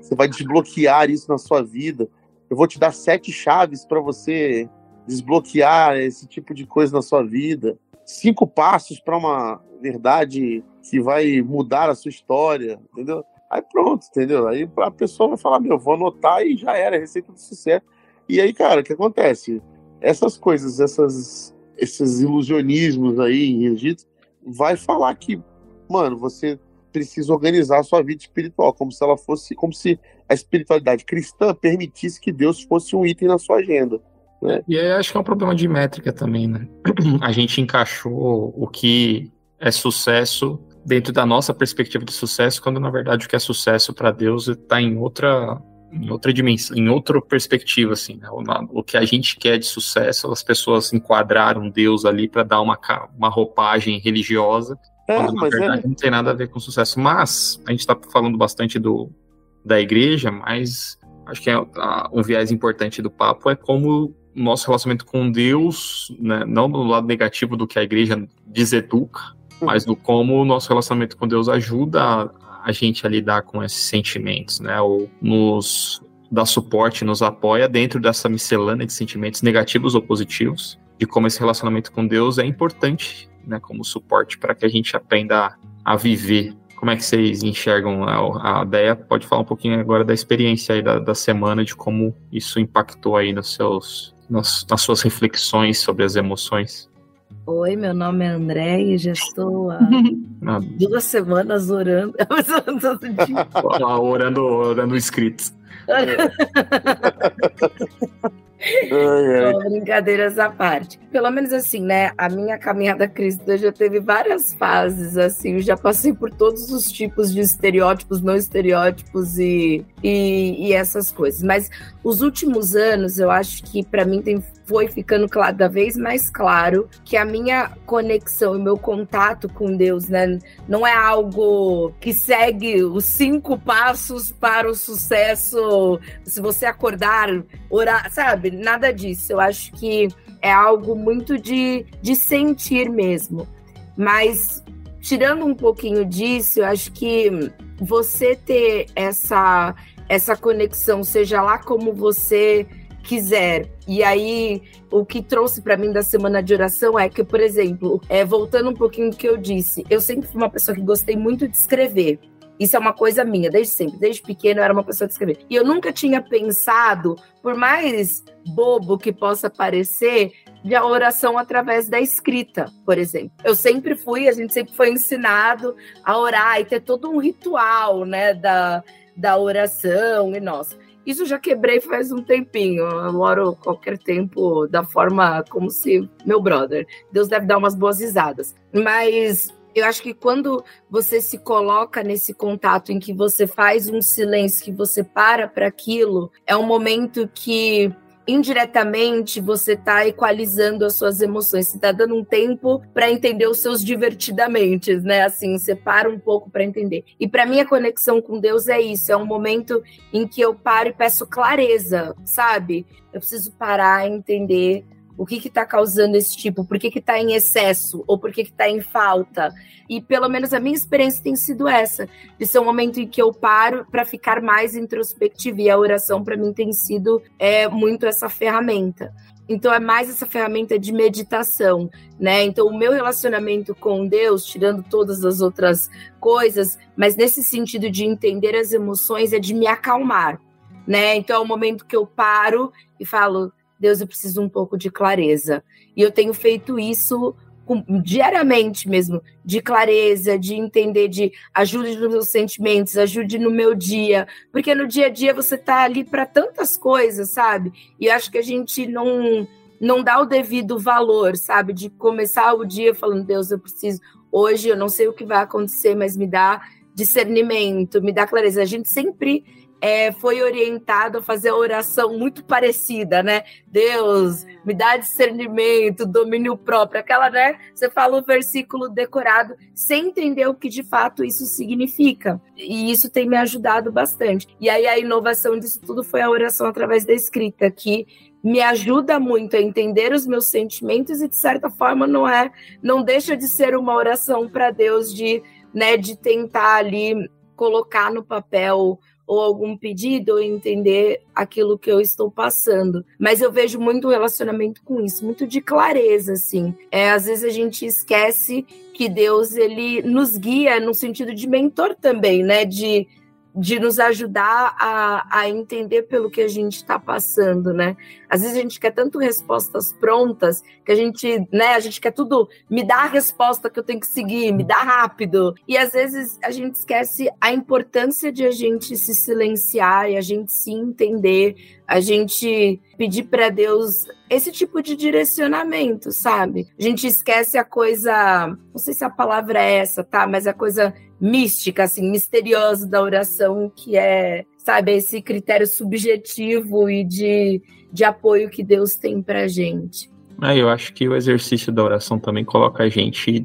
Você vai desbloquear isso na sua vida. Eu vou te dar sete chaves para você desbloquear esse tipo de coisa na sua vida. Cinco passos para uma verdade que vai mudar a sua história, entendeu? Aí pronto, entendeu? Aí a pessoa vai falar, meu, vou anotar e já era, receita do sucesso. E aí, cara, o que acontece? Essas coisas, essas, esses ilusionismos aí Egito, vai falar que, mano, você precisa organizar a sua vida espiritual, como se ela fosse, como se a espiritualidade cristã permitisse que Deus fosse um item na sua agenda. Né? E aí acho que é um problema de métrica também, né? A gente encaixou o que é sucesso dentro da nossa perspectiva de sucesso, quando na verdade o que é sucesso para Deus está em outra em outra dimensão, em outra perspectiva, assim, né? o, o, que a gente quer de sucesso, as pessoas enquadraram Deus ali para dar uma, uma roupagem religiosa, é, quando na é verdade é... não tem nada a ver com sucesso. Mas a gente está falando bastante do, da igreja, mas acho que é, a, um viés importante do papo é como o nosso relacionamento com Deus, né, não do lado negativo do que a igreja deseduca, hum. mas do como o nosso relacionamento com Deus ajuda a, a gente a lidar com esses sentimentos, né? Ou nos dá suporte, nos apoia dentro dessa miscelânea de sentimentos negativos ou positivos, de como esse relacionamento com Deus é importante né, como suporte para que a gente aprenda a, viver. Como é que vocês enxergam a, a ideia? Pode falar um pouquinho agora da experiência aí da, da semana, de como isso impactou aí nos seus, nas, nas suas reflexões sobre as emoções. Oi, meu nome é André e já estou há duas semanas orando. orando, orando inscritos. Brincadeiras à parte. Pelo menos assim, né? A minha caminhada cristã já teve várias fases, assim. Eu já passei por todos os tipos de estereótipos, não estereótipos e, e, e essas coisas. Mas os últimos anos, eu acho que para mim tem foi ficando cada vez mais claro que a minha conexão e meu contato com Deus, né, não é algo que segue os cinco passos para o sucesso. Se você acordar, orar, sabe? Nada disso. Eu acho que é algo muito de, de sentir mesmo. Mas tirando um pouquinho disso, eu acho que você ter essa essa conexão, seja lá como você quiser. E aí, o que trouxe para mim da semana de oração é que, por exemplo, é, voltando um pouquinho do que eu disse, eu sempre fui uma pessoa que gostei muito de escrever. Isso é uma coisa minha, desde sempre. Desde pequeno eu era uma pessoa de escrever. E eu nunca tinha pensado, por mais bobo que possa parecer, de a oração através da escrita, por exemplo. Eu sempre fui, a gente sempre foi ensinado a orar e ter todo um ritual, né, da, da oração e nossa. Isso já quebrei faz um tempinho. Eu oro qualquer tempo da forma como se meu brother. Deus deve dar umas boas risadas. Mas eu acho que quando você se coloca nesse contato em que você faz um silêncio, que você para para aquilo, é um momento que indiretamente você está equalizando as suas emoções, você está dando um tempo para entender os seus divertidamente, né? Assim, você para um pouco para entender. E para mim a conexão com Deus é isso, é um momento em que eu paro e peço clareza, sabe? Eu preciso parar entender o que está causando esse tipo, por que está em excesso ou por que está em falta. E pelo menos a minha experiência tem sido essa, de ser um momento em que eu paro para ficar mais introspectiva. E a oração para mim tem sido é, muito essa ferramenta. Então é mais essa ferramenta de meditação, né? Então o meu relacionamento com Deus, tirando todas as outras coisas, mas nesse sentido de entender as emoções é de me acalmar, né? Então é o momento que eu paro e falo, Deus, eu preciso um pouco de clareza. E eu tenho feito isso diariamente mesmo, de clareza, de entender, de ajude nos meus sentimentos, ajude no meu dia, porque no dia a dia você tá ali para tantas coisas, sabe? E acho que a gente não não dá o devido valor, sabe? De começar o dia falando, Deus, eu preciso hoje, eu não sei o que vai acontecer, mas me dá discernimento, me dá clareza. A gente sempre é, foi orientado a fazer a oração muito parecida, né? Deus, me dá discernimento, domínio próprio. Aquela, né? Você fala o versículo decorado sem entender o que de fato isso significa. E isso tem me ajudado bastante. E aí a inovação disso tudo foi a oração através da escrita, que me ajuda muito a entender os meus sentimentos e de certa forma não é, não deixa de ser uma oração para Deus de, né, de tentar ali colocar no papel ou algum pedido ou entender aquilo que eu estou passando. Mas eu vejo muito relacionamento com isso, muito de clareza, assim. É, às vezes a gente esquece que Deus ele nos guia no sentido de mentor também, né? De de nos ajudar a, a entender pelo que a gente está passando, né? Às vezes a gente quer tanto respostas prontas que a gente, né, a gente quer tudo, me dá a resposta que eu tenho que seguir, me dá rápido. E às vezes a gente esquece a importância de a gente se silenciar e a gente se entender, a gente pedir para Deus esse tipo de direcionamento, sabe? A gente esquece a coisa, não sei se a palavra é essa, tá? Mas a coisa mística, assim, misteriosa da oração, que é, sabe, esse critério subjetivo e de, de apoio que Deus tem pra gente. É, eu acho que o exercício da oração também coloca a gente,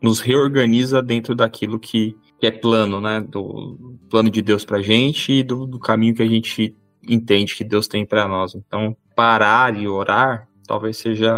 nos reorganiza dentro daquilo que, que é plano, né? Do plano de Deus pra gente e do, do caminho que a gente entende que Deus tem para nós. Então, parar e orar talvez seja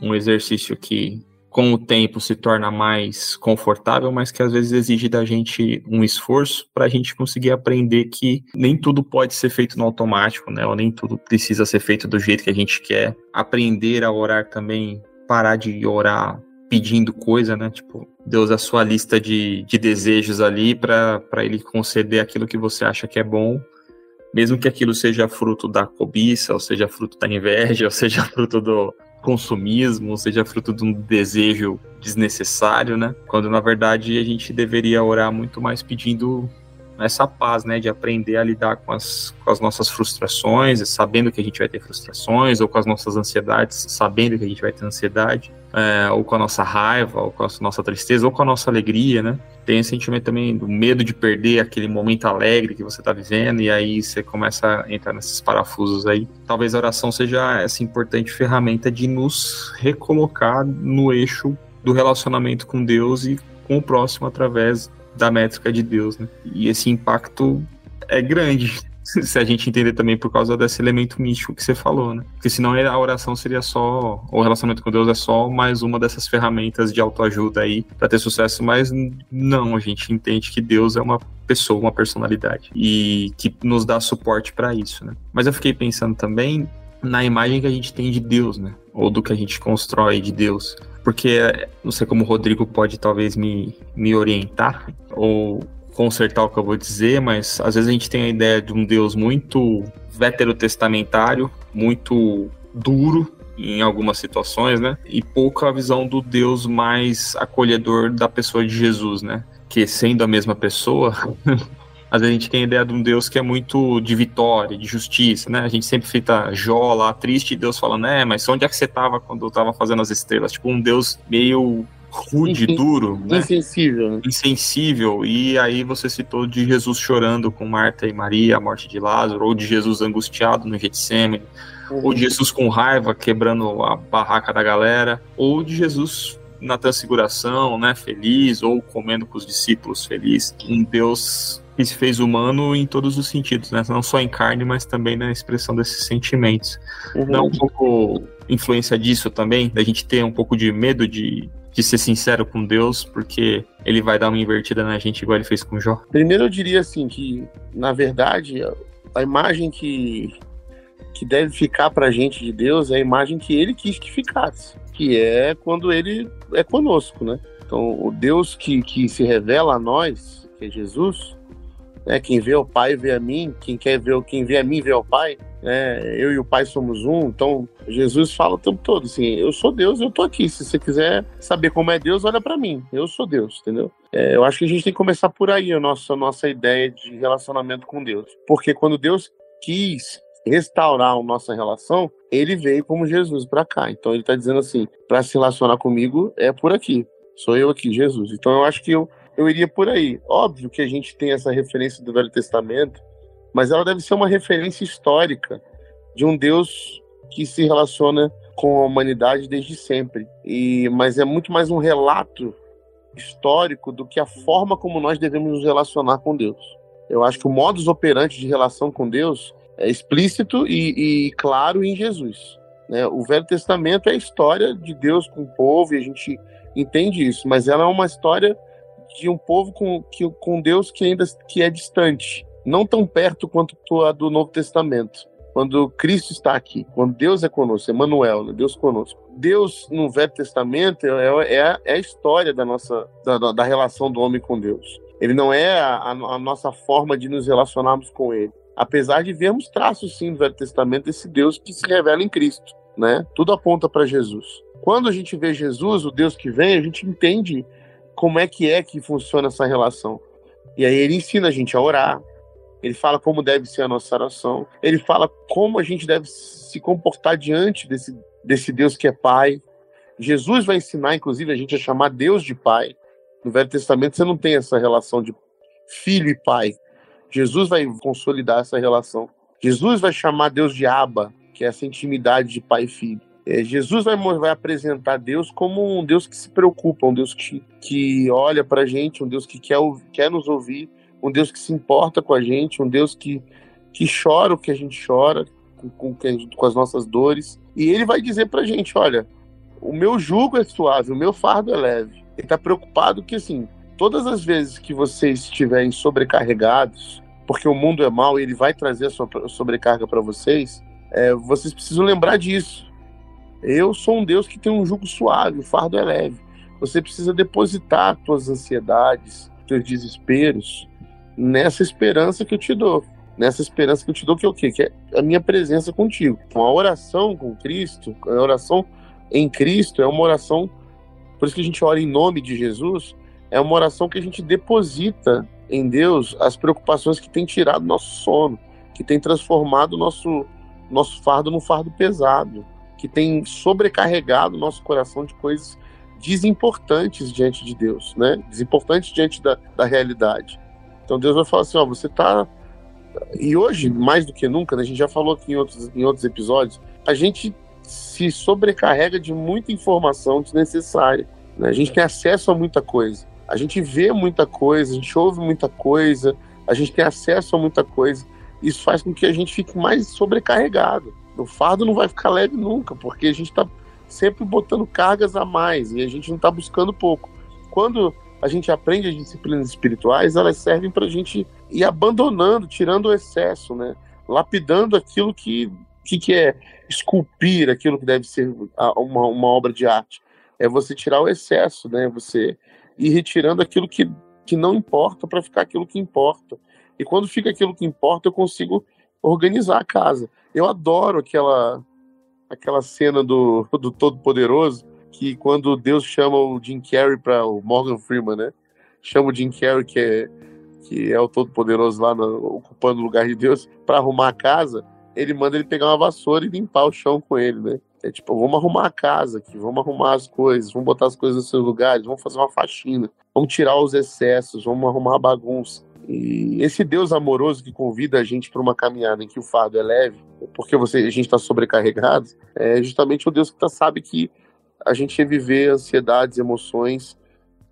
um exercício que com o tempo se torna mais confortável, mas que às vezes exige da gente um esforço para a gente conseguir aprender que nem tudo pode ser feito no automático, né? Ou nem tudo precisa ser feito do jeito que a gente quer. Aprender a orar também, parar de orar pedindo coisa, né? Tipo, Deus a sua lista de, de desejos ali para ele conceder aquilo que você acha que é bom mesmo que aquilo seja fruto da cobiça, ou seja fruto da inveja, ou seja fruto do consumismo, seja fruto de um desejo desnecessário, né? Quando na verdade a gente deveria orar muito mais pedindo essa paz, né, de aprender a lidar com as, com as nossas frustrações, sabendo que a gente vai ter frustrações, ou com as nossas ansiedades, sabendo que a gente vai ter ansiedade, é, ou com a nossa raiva, ou com a nossa tristeza, ou com a nossa alegria, né? Tem esse sentimento também do medo de perder aquele momento alegre que você está vivendo, e aí você começa a entrar nesses parafusos aí. Talvez a oração seja essa importante ferramenta de nos recolocar no eixo do relacionamento com Deus e com o próximo através da métrica de Deus, né? E esse impacto é grande. se a gente entender também por causa desse elemento místico que você falou, né? Porque senão a oração seria só, o relacionamento com Deus é só mais uma dessas ferramentas de autoajuda aí para ter sucesso, mas não, a gente entende que Deus é uma pessoa, uma personalidade e que nos dá suporte para isso, né? Mas eu fiquei pensando também na imagem que a gente tem de Deus, né? Ou do que a gente constrói de Deus. Porque não sei como o Rodrigo pode talvez me, me orientar ou consertar o que eu vou dizer, mas às vezes a gente tem a ideia de um Deus muito veterotestamentário, muito duro em algumas situações, né? E pouca visão do Deus mais acolhedor da pessoa de Jesus, né? Que sendo a mesma pessoa, às vezes a gente tem a ideia de um Deus que é muito de vitória, de justiça, né? A gente sempre fica Jó lá, triste, e Deus falando, é, mas onde é que você estava quando eu estava fazendo as estrelas? Tipo, um Deus meio rude, duro, né? insensível. Né? Insensível. E aí você citou de Jesus chorando com Marta e Maria, a morte de Lázaro, ou de Jesus angustiado no Getsemane, uhum. ou de Jesus com raiva quebrando a barraca da galera, ou de Jesus na transfiguração, né, feliz, ou comendo com os discípulos feliz. Um Deus que se fez humano em todos os sentidos, né? Não só em carne, mas também na expressão desses sentimentos. Uhum. Não um pouco influência disso também, da gente ter um pouco de medo de de ser sincero com Deus, porque ele vai dar uma invertida na gente igual ele fez com Jó? Primeiro eu diria assim que, na verdade, a imagem que, que deve ficar pra gente de Deus é a imagem que ele quis que ficasse, que é quando ele é conosco, né? Então, o Deus que, que se revela a nós, que é Jesus, né? Quem vê o Pai vê a mim, quem quer ver, quem vê a mim vê o Pai. Né? Eu e o Pai somos um. Então Jesus fala o tempo todo assim: eu sou Deus, eu tô aqui. Se você quiser saber como é Deus, olha para mim. Eu sou Deus, entendeu? É, eu acho que a gente tem que começar por aí a nossa, a nossa ideia de relacionamento com Deus, porque quando Deus quis restaurar a nossa relação, ele veio como Jesus para cá. Então ele está dizendo assim: para se relacionar comigo é por aqui. Sou eu aqui, Jesus. Então eu acho que eu eu iria por aí. Óbvio que a gente tem essa referência do Velho Testamento, mas ela deve ser uma referência histórica de um Deus que se relaciona com a humanidade desde sempre. E mas é muito mais um relato histórico do que a forma como nós devemos nos relacionar com Deus. Eu acho que o modus operandi de relação com Deus é explícito e, e claro em Jesus. Né? O Velho Testamento é a história de Deus com o povo e a gente entende isso, mas ela é uma história de um povo com, que, com Deus que ainda que é distante, não tão perto quanto a do Novo Testamento. Quando Cristo está aqui, quando Deus é conosco, Emmanuel, né? Deus conosco. Deus no Velho Testamento é, é, é a história da nossa da, da, relação do homem com Deus. Ele não é a, a, nossa forma de nos relacionarmos com Ele. Apesar de vermos traços sim no Velho Testamento desse Deus que se revela em Cristo, né? Tudo aponta para Jesus. Quando a gente vê Jesus, o Deus que vem, a gente entende como é que é que funciona essa relação. E aí ele ensina a gente a orar, ele fala como deve ser a nossa oração, ele fala como a gente deve se comportar diante desse, desse Deus que é Pai. Jesus vai ensinar, inclusive, a gente a chamar Deus de Pai. No Velho Testamento você não tem essa relação de filho e pai. Jesus vai consolidar essa relação. Jesus vai chamar Deus de Abba, que é essa intimidade de pai e filho. É, Jesus vai, vai apresentar Deus como um Deus que se preocupa, um Deus que, que olha para a gente, um Deus que quer, quer nos ouvir, um Deus que se importa com a gente, um Deus que, que chora o que a gente chora, com, com, com as nossas dores. E ele vai dizer para a gente: olha, o meu jugo é suave, o meu fardo é leve. Ele está preocupado que, assim, todas as vezes que vocês estiverem sobrecarregados, porque o mundo é mau e ele vai trazer a sua sobrecarga para vocês, é, vocês precisam lembrar disso eu sou um Deus que tem um jugo suave, o fardo é leve. Você precisa depositar tuas ansiedades, teus desesperos nessa esperança que eu te dou. Nessa esperança que eu te dou, que é o quê? Que é a minha presença contigo. Então, a oração com Cristo, a oração em Cristo é uma oração, por isso que a gente ora em nome de Jesus, é uma oração que a gente deposita em Deus as preocupações que tem tirado nosso sono, que tem transformado nosso nosso fardo num fardo pesado que tem sobrecarregado o nosso coração de coisas desimportantes diante de Deus, né? Desimportantes diante da, da realidade. Então Deus vai falar assim, ó, você tá e hoje mais do que nunca, né, a gente já falou aqui em outros em outros episódios, a gente se sobrecarrega de muita informação desnecessária. Né? A gente tem acesso a muita coisa, a gente vê muita coisa, a gente ouve muita coisa, a gente tem acesso a muita coisa, isso faz com que a gente fique mais sobrecarregado. O fardo não vai ficar leve nunca, porque a gente está sempre botando cargas a mais e a gente não está buscando pouco. Quando a gente aprende as disciplinas espirituais, elas servem para a gente ir abandonando, tirando o excesso, né? lapidando aquilo que, que, que é esculpir, aquilo que deve ser uma, uma obra de arte. É você tirar o excesso, né? você ir retirando aquilo que, que não importa para ficar aquilo que importa. E quando fica aquilo que importa, eu consigo organizar a casa. Eu adoro aquela aquela cena do, do Todo-Poderoso, que quando Deus chama o Jim Carrey para o Morgan Freeman, né? Chama o Jim Carrey, que é, que é o Todo-Poderoso lá, no, ocupando o lugar de Deus, para arrumar a casa, ele manda ele pegar uma vassoura e limpar o chão com ele, né? É tipo, vamos arrumar a casa aqui, vamos arrumar as coisas, vamos botar as coisas nos seus lugares, vamos fazer uma faxina, vamos tirar os excessos, vamos arrumar a bagunça. E esse Deus amoroso que convida a gente para uma caminhada em que o fardo é leve, porque você, a gente está sobrecarregado, é justamente o Deus que tá, sabe que a gente ia viver ansiedades, emoções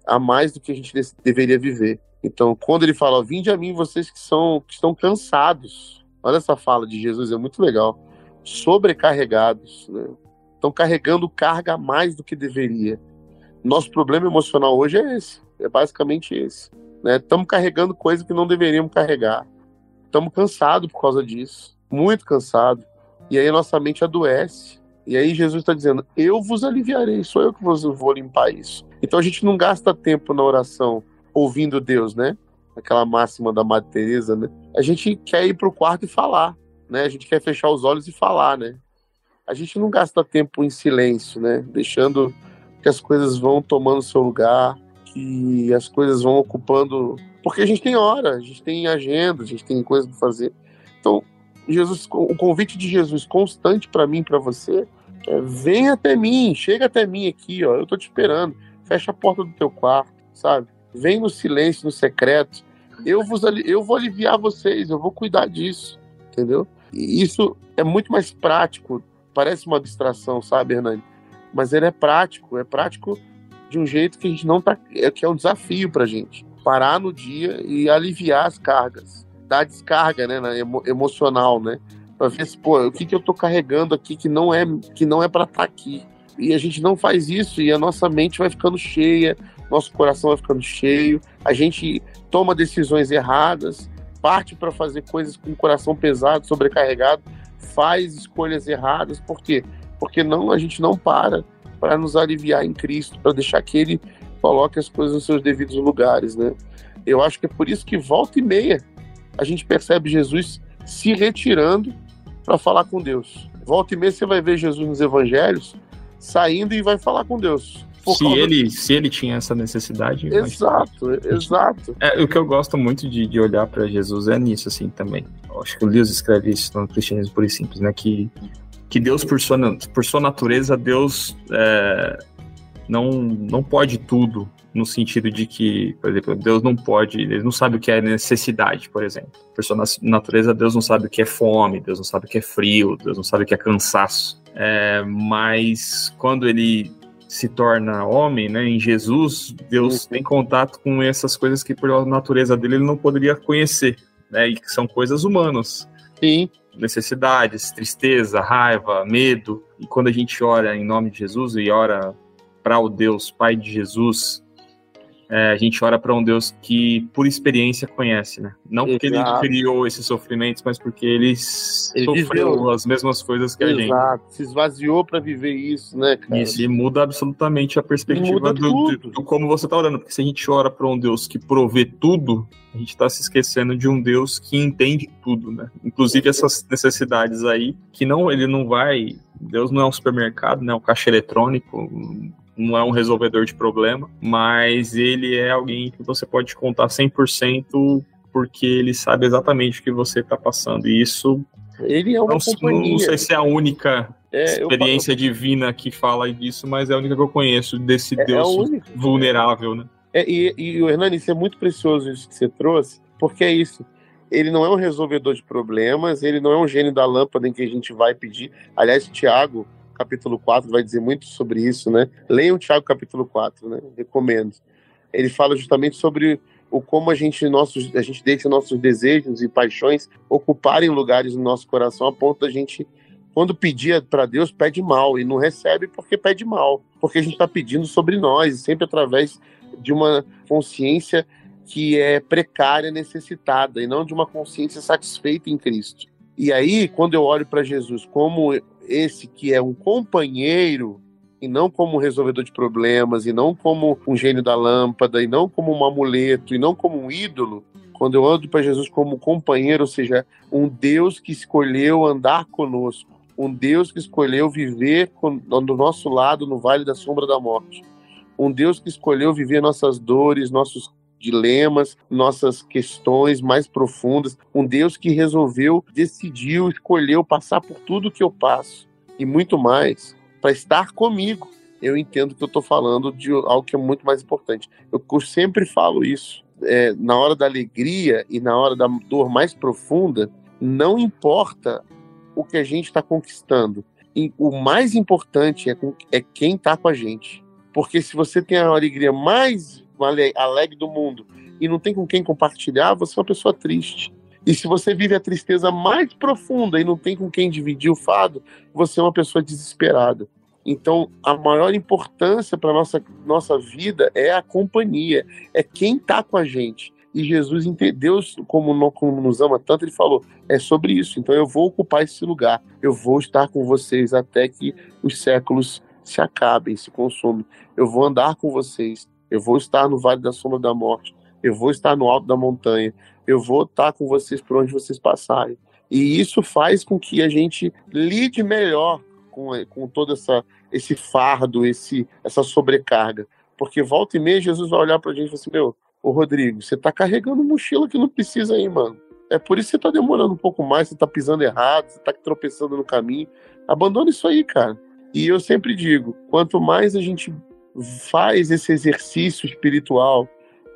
a mais do que a gente deveria viver. Então, quando ele fala, vinde a mim vocês que são que estão cansados. Olha essa fala de Jesus, é muito legal. Sobrecarregados, né? Estão carregando carga a mais do que deveria. Nosso problema emocional hoje é esse, é basicamente esse. Estamos né? carregando coisa que não deveríamos carregar. Estamos cansados por causa disso, muito cansados. E aí nossa mente adoece. E aí Jesus está dizendo: Eu vos aliviarei, sou eu que vos vou limpar isso. Então a gente não gasta tempo na oração ouvindo Deus, né? Aquela máxima da Madre Teresa, né? A gente quer ir para o quarto e falar, né? A gente quer fechar os olhos e falar, né? A gente não gasta tempo em silêncio, né? Deixando que as coisas vão tomando seu lugar, que as coisas vão ocupando. Porque a gente tem hora, a gente tem agenda, a gente tem coisa para fazer. Então, Jesus, o convite de Jesus constante para mim, para você, é, vem até mim, chega até mim aqui, ó, eu tô te esperando. Fecha a porta do teu quarto, sabe? Vem no silêncio, no secreto. Eu, vos, eu vou aliviar vocês, eu vou cuidar disso, entendeu? E isso é muito mais prático. Parece uma abstração, sabe, Hernani? Mas ele é prático, é prático de um jeito que a gente não tá. É, que é um desafio pra gente. Parar no dia e aliviar as cargas. Dar descarga, né? Na emo, emocional, né? Pra ver se, pô, o que, que eu tô carregando aqui que não é que não é para estar tá aqui. E a gente não faz isso e a nossa mente vai ficando cheia, nosso coração vai ficando cheio, a gente toma decisões erradas, parte para fazer coisas com o coração pesado, sobrecarregado, faz escolhas erradas, por quê? Porque não a gente não para para nos aliviar em Cristo, para deixar que Ele coloque as coisas nos seus devidos lugares, né? Eu acho que é por isso que volta e meia a gente percebe Jesus se retirando para falar com Deus. Volta e meia você vai ver Jesus nos Evangelhos saindo e vai falar com Deus. Se ele, se ele tinha essa necessidade. Exato, mas... exato. É, o que eu gosto muito de, de olhar para Jesus é nisso, assim, também. Eu acho que o Lewis escreve isso no Cristianismo Puro e Simples, né? Que que Deus, por sua, por sua natureza, Deus é, não, não pode tudo, no sentido de que, por exemplo, Deus não pode, ele não sabe o que é necessidade, por exemplo. Por sua natureza, Deus não sabe o que é fome, Deus não sabe o que é frio, Deus não sabe o que é cansaço. É, mas quando ele se torna homem, né, em Jesus, Deus tem contato com essas coisas que por natureza dele ele não poderia conhecer, né, e que são coisas humanas. Sim necessidades, tristeza, raiva, medo. E quando a gente ora em nome de Jesus e ora para o Deus Pai de Jesus, é, a gente ora para um Deus que, por experiência, conhece, né? Não porque Exato. ele criou esses sofrimentos, mas porque ele, ele sofreu viveu. as mesmas coisas que Exato. a gente. Exato, se esvaziou para viver isso, né, cara? Isso, e muda absolutamente a perspectiva do, do, do, como você tá orando. Porque se a gente ora para um Deus que provê tudo, a gente está se esquecendo de um Deus que entende tudo, né? Inclusive essas necessidades aí, que não, ele não vai. Deus não é um supermercado, né? Um caixa eletrônico não é um resolvedor de problema, mas ele é alguém que você pode contar 100% porque ele sabe exatamente o que você está passando. E isso. Ele é uma não, companhia. Não sei se é a única é, experiência divina que fala disso, mas é a única que eu conheço desse é, é Deus vulnerável, né? É, e, e o Hernani, isso é muito precioso isso que você trouxe, porque é isso. Ele não é um resolvedor de problemas, ele não é um gênio da lâmpada em que a gente vai pedir. Aliás, Tiago, capítulo 4 vai dizer muito sobre isso, né? Leiam Tiago capítulo 4, né? Recomendo. Ele fala justamente sobre ou como a gente, nossos, a gente deixa nossos desejos e paixões ocuparem lugares no nosso coração a ponto da gente, quando pedir para Deus, pede mal e não recebe porque pede mal, porque a gente está pedindo sobre nós, sempre através de uma consciência que é precária, necessitada, e não de uma consciência satisfeita em Cristo. E aí, quando eu olho para Jesus como esse que é um companheiro e não como um resolvedor de problemas, e não como um gênio da lâmpada, e não como um amuleto, e não como um ídolo, quando eu ando para Jesus como companheiro, ou seja, um Deus que escolheu andar conosco, um Deus que escolheu viver do nosso lado no vale da sombra da morte, um Deus que escolheu viver nossas dores, nossos dilemas, nossas questões mais profundas, um Deus que resolveu, decidiu, escolheu passar por tudo que eu passo e muito mais para estar comigo. Eu entendo que eu estou falando de algo que é muito mais importante. Eu sempre falo isso. É, na hora da alegria e na hora da dor mais profunda, não importa o que a gente está conquistando. O mais importante é, é quem está com a gente. Porque se você tem a alegria mais alegre do mundo e não tem com quem compartilhar, você é uma pessoa triste. E se você vive a tristeza mais profunda e não tem com quem dividir o fado, você é uma pessoa desesperada. Então, a maior importância para nossa nossa vida é a companhia, é quem está com a gente. E Jesus, Deus, como, como nos ama tanto, ele falou: é sobre isso. Então, eu vou ocupar esse lugar, eu vou estar com vocês até que os séculos se acabem, se consumem. Eu vou andar com vocês, eu vou estar no vale da sombra da morte, eu vou estar no alto da montanha, eu vou estar com vocês por onde vocês passarem. E isso faz com que a gente lide melhor com, com todo essa, esse fardo, esse, essa sobrecarga. Porque volta e meia Jesus vai olhar para a gente e falar assim: Meu, ô Rodrigo, você está carregando mochila que não precisa aí, mano. É por isso que você está demorando um pouco mais, você está pisando errado, você está tropeçando no caminho. Abandona isso aí, cara. E eu sempre digo: quanto mais a gente faz esse exercício espiritual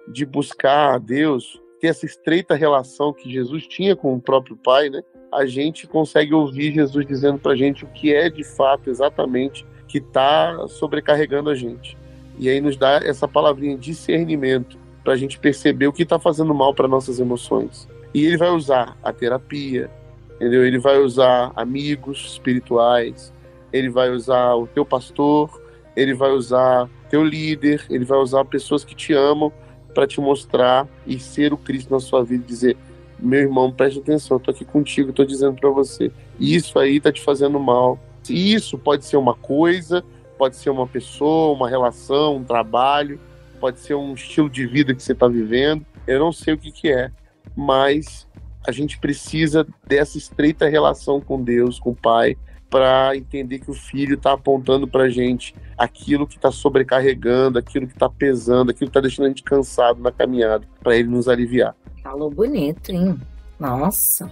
de buscar a Deus, ter essa estreita relação que Jesus tinha com o próprio Pai, né? A gente consegue ouvir Jesus dizendo para a gente o que é de fato exatamente que está sobrecarregando a gente. E aí nos dá essa palavrinha discernimento para a gente perceber o que está fazendo mal para nossas emoções. E ele vai usar a terapia, entendeu? Ele vai usar amigos espirituais, ele vai usar o teu pastor, ele vai usar teu líder, ele vai usar pessoas que te amam para te mostrar e ser o Cristo na sua vida dizer: meu irmão, preste atenção, tô aqui contigo, tô dizendo para você, isso aí tá te fazendo mal. Isso pode ser uma coisa, pode ser uma pessoa, uma relação, um trabalho, pode ser um estilo de vida que você está vivendo. Eu não sei o que, que é, mas a gente precisa dessa estreita relação com Deus, com o Pai, para entender que o filho está apontando para gente aquilo que está sobrecarregando, aquilo que está pesando, aquilo que está deixando a gente cansado na caminhada, para ele nos aliviar. Falou bonito, hein? Nossa,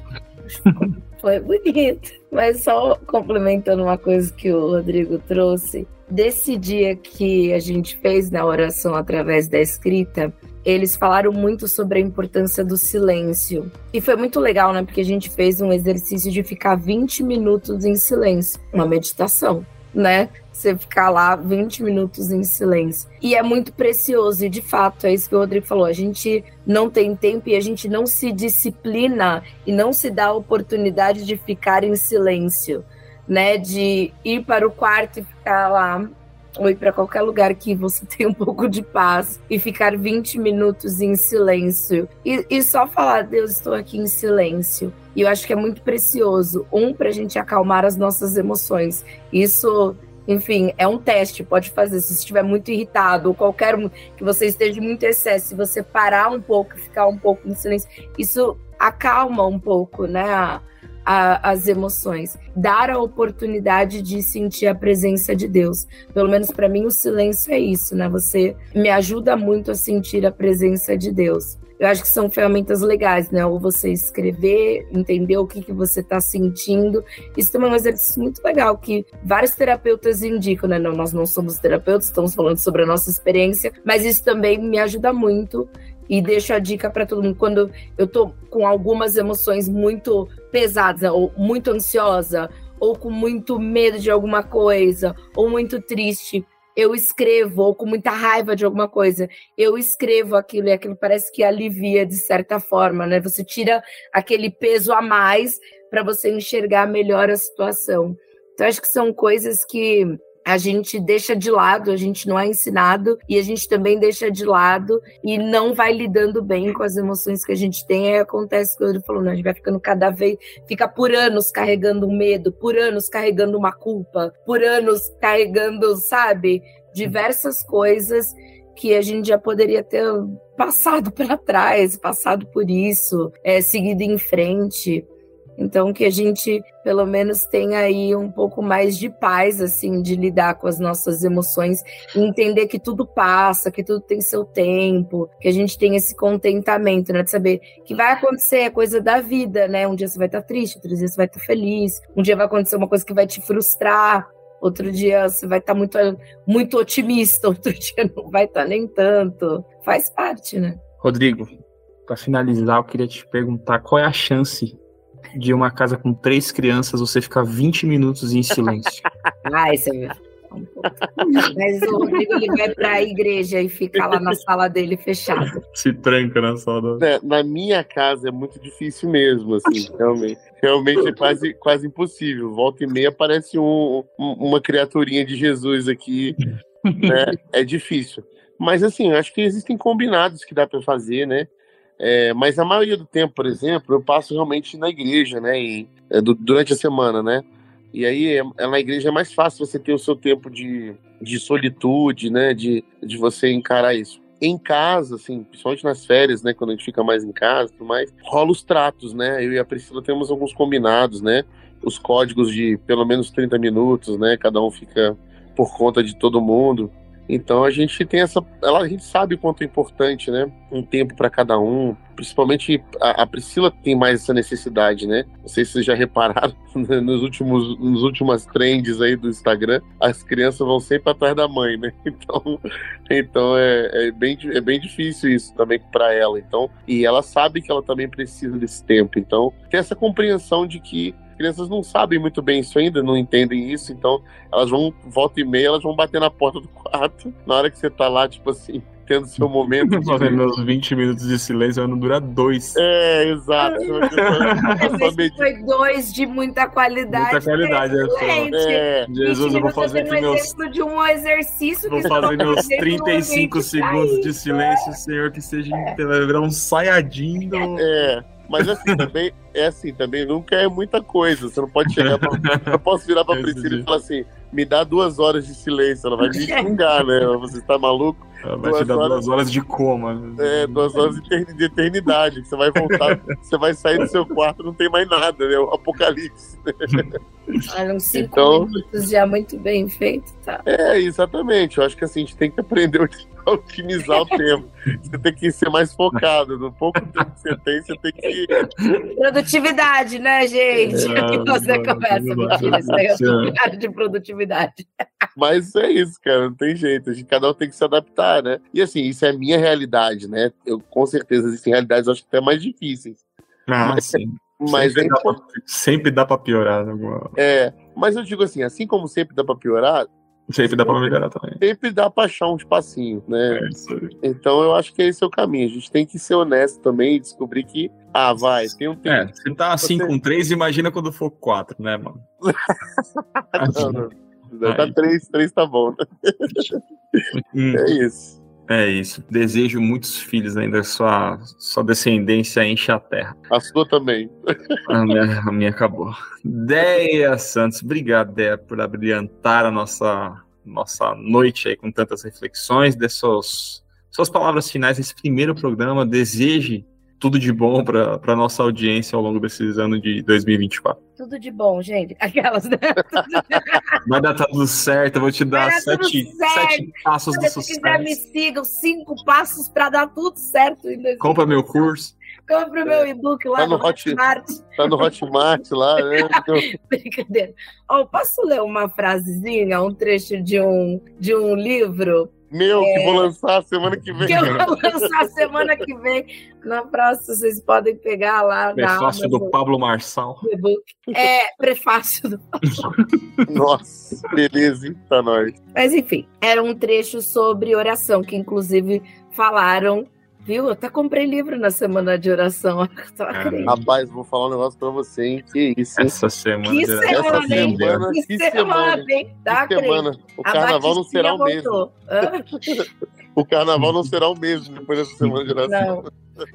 foi bonito. Mas só complementando uma coisa que o Rodrigo trouxe, desse dia que a gente fez na oração através da escrita, eles falaram muito sobre a importância do silêncio. E foi muito legal, né? Porque a gente fez um exercício de ficar 20 minutos em silêncio, uma meditação, né? Você ficar lá 20 minutos em silêncio. E é muito precioso, e de fato, é isso que o Rodrigo falou. A gente não tem tempo e a gente não se disciplina e não se dá a oportunidade de ficar em silêncio, né? De ir para o quarto e ficar lá ou ir para qualquer lugar que você tenha um pouco de paz e ficar 20 minutos em silêncio e, e só falar, Deus, estou aqui em silêncio. E eu acho que é muito precioso, um, para a gente acalmar as nossas emoções. Isso enfim, é um teste, pode fazer. Se estiver muito irritado ou qualquer que você esteja muito excesso, se você parar um pouco, ficar um pouco em silêncio, isso acalma um pouco, né? As emoções, dar a oportunidade de sentir a presença de Deus. Pelo menos para mim o silêncio é isso, né? Você me ajuda muito a sentir a presença de Deus. Eu acho que são ferramentas legais, né? Ou você escrever, entender o que, que você está sentindo. Isso também é um exercício muito legal que vários terapeutas indicam, né? Não, nós não somos terapeutas, estamos falando sobre a nossa experiência, mas isso também me ajuda muito e deixo a dica para todo mundo quando eu tô com algumas emoções muito pesadas, ou muito ansiosa, ou com muito medo de alguma coisa, ou muito triste. eu escrevo, ou com muita raiva de alguma coisa, eu escrevo aquilo e aquilo parece que alivia de certa forma, né? Você tira aquele peso a mais para você enxergar melhor a situação. Então, acho que são coisas que a gente deixa de lado, a gente não é ensinado e a gente também deixa de lado e não vai lidando bem com as emoções que a gente tem. Aí acontece que ele falou, não, a gente vai ficando cada vez, fica por anos carregando um medo, por anos carregando uma culpa, por anos carregando, sabe, diversas coisas que a gente já poderia ter passado para trás, passado por isso, é, seguido em frente. Então, que a gente, pelo menos, tenha aí um pouco mais de paz, assim, de lidar com as nossas emoções e entender que tudo passa, que tudo tem seu tempo, que a gente tem esse contentamento, né? De saber que vai acontecer, é coisa da vida, né? Um dia você vai estar triste, outro dia você vai estar feliz, um dia vai acontecer uma coisa que vai te frustrar, outro dia você vai estar muito, muito otimista, outro dia não vai estar nem tanto. Faz parte, né? Rodrigo, para finalizar, eu queria te perguntar qual é a chance de uma casa com três crianças você ficar 20 minutos em silêncio. ah, isso é um Mas o Rodrigo ele vai para a igreja e fica lá na sala dele fechado. Se tranca na sala. É, na minha casa é muito difícil mesmo, assim, realmente. Realmente é quase, quase impossível. Volta e meia aparece um, um, uma criaturinha de Jesus aqui. Né? É difícil. Mas assim, acho que existem combinados que dá para fazer, né? É, mas a maioria do tempo, por exemplo, eu passo realmente na igreja, né? E, é, do, durante a semana, né? E aí, é, é, na igreja é mais fácil você ter o seu tempo de, de solitude, né? De, de você encarar isso. Em casa, assim, principalmente nas férias, né? Quando a gente fica mais em casa e tudo mais, rola os tratos, né? Eu e a Priscila temos alguns combinados, né? Os códigos de pelo menos 30 minutos, né? Cada um fica por conta de todo mundo. Então a gente tem essa, ela, a gente sabe o quanto é importante, né? Um tempo para cada um. Principalmente a, a, Priscila tem mais essa necessidade, né? Não sei se vocês já repararam né? nos últimos, nos últimas trends aí do Instagram, as crianças vão sempre atrás da mãe, né? Então, então é, é bem, é bem difícil isso também para ela. Então, e ela sabe que ela também precisa desse tempo. Então, tem essa compreensão de que crianças não sabem muito bem isso ainda, não entendem isso, então elas vão, volta e meia, elas vão bater na porta do quarto, na hora que você tá lá, tipo assim, tendo seu momento. Fazendo meus 20 minutos de silêncio, não dura dois. É, exato. foi dois de muita qualidade. Muita qualidade, é. é. Jesus, eu vou fazer aqui um meus... exemplo de um exercício. Vou fazer meus 35 segundos de silêncio, Senhor, que seja é. um saiadinho. É. Mas assim, também é assim, também nunca é muita coisa. Você não pode chegar pra, Eu posso virar pra Priscila e falar assim: me dá duas horas de silêncio. Ela vai me xingar, né? Você está maluco? Ela vai duas te dar horas, duas horas de coma. É, duas horas de eternidade. Você vai voltar, você vai sair do seu quarto não tem mais nada, né? O apocalipse. Olha, uns cinco então, minutos já muito bem feito, tá? É, exatamente. Eu acho que assim, a gente tem que aprender a otimizar o tempo. Você tem que ser mais focado. No pouco tempo que você tem, você tem que. Produtividade, né, gente? É, que você não, começa, mentira, isso é de produtividade. Mas é isso, cara, não tem jeito. A gente, cada um tem que se adaptar, né? E assim, isso é a minha realidade, né? Eu, com certeza existem realidades, acho que até mais difíceis. Ah, mas, sim. Mas sempre, é dá pra, sempre dá pra piorar. Alguma... É, mas eu digo assim, assim como sempre dá pra piorar, Sempre dá pra melhorar também. Sempre dá pra achar um espacinho, né? É então eu acho que esse é o caminho. A gente tem que ser honesto também e descobrir que, ah, vai, tem um tempo. É, se tá assim você... com três, imagina quando for quatro, né, mano? não, não. Tá três, três tá bom. Hum. É isso. É isso. Desejo muitos filhos ainda. Sua, sua descendência enche a terra. A sua também. A minha, a minha acabou. Deia Santos, obrigado, Deia, por abrilhantar a nossa, nossa noite aí com tantas reflexões. Dê suas, suas palavras finais nesse primeiro programa. Deseje tudo de bom para a nossa audiência ao longo desses anos de 2024. Tudo de bom, gente. Aquelas, né? Vai dar tudo certo, eu vou te dar sete, sete passos Se do sucesso. Se quiser, me sigam cinco passos para dar tudo certo. Compra meu curso. Compra o meu e-book lá tá no, no Hotmart. Tá no Hotmart lá, né? Brincadeira. Oh, posso ler uma frasezinha, um trecho de um, de um livro? Meu, é... que vou lançar semana que vem. Que eu vou lançar semana que vem. Na próxima, vocês podem pegar lá. Prefácio do Pablo Marçal. É, prefácio do Nossa, beleza, hein? Tá nóis. Mas enfim, era um trecho sobre oração, que inclusive falaram Viu? Eu até comprei livro na semana de oração. Rapaz, vou falar um negócio pra você, hein? Que isso, hein? Essa semana que semana, Essa semana, que, que semana, hein? Tá, que semana. O carnaval não será o mesmo. o carnaval não será o mesmo depois dessa semana de oração. Não.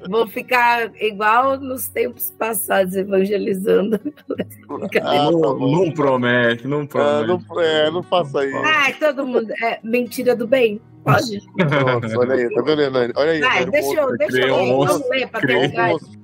Vou ficar igual nos tempos passados, evangelizando. Ah, não, tá não, promete, não promete. Ah, não, é, não faça isso. Ah, todo mundo. É mentira do bem. Pode. Nossa, olha aí, tá vendo, Hernani? Olha aí. Vai, deixa eu, deixa eu ler, vamos ler pra.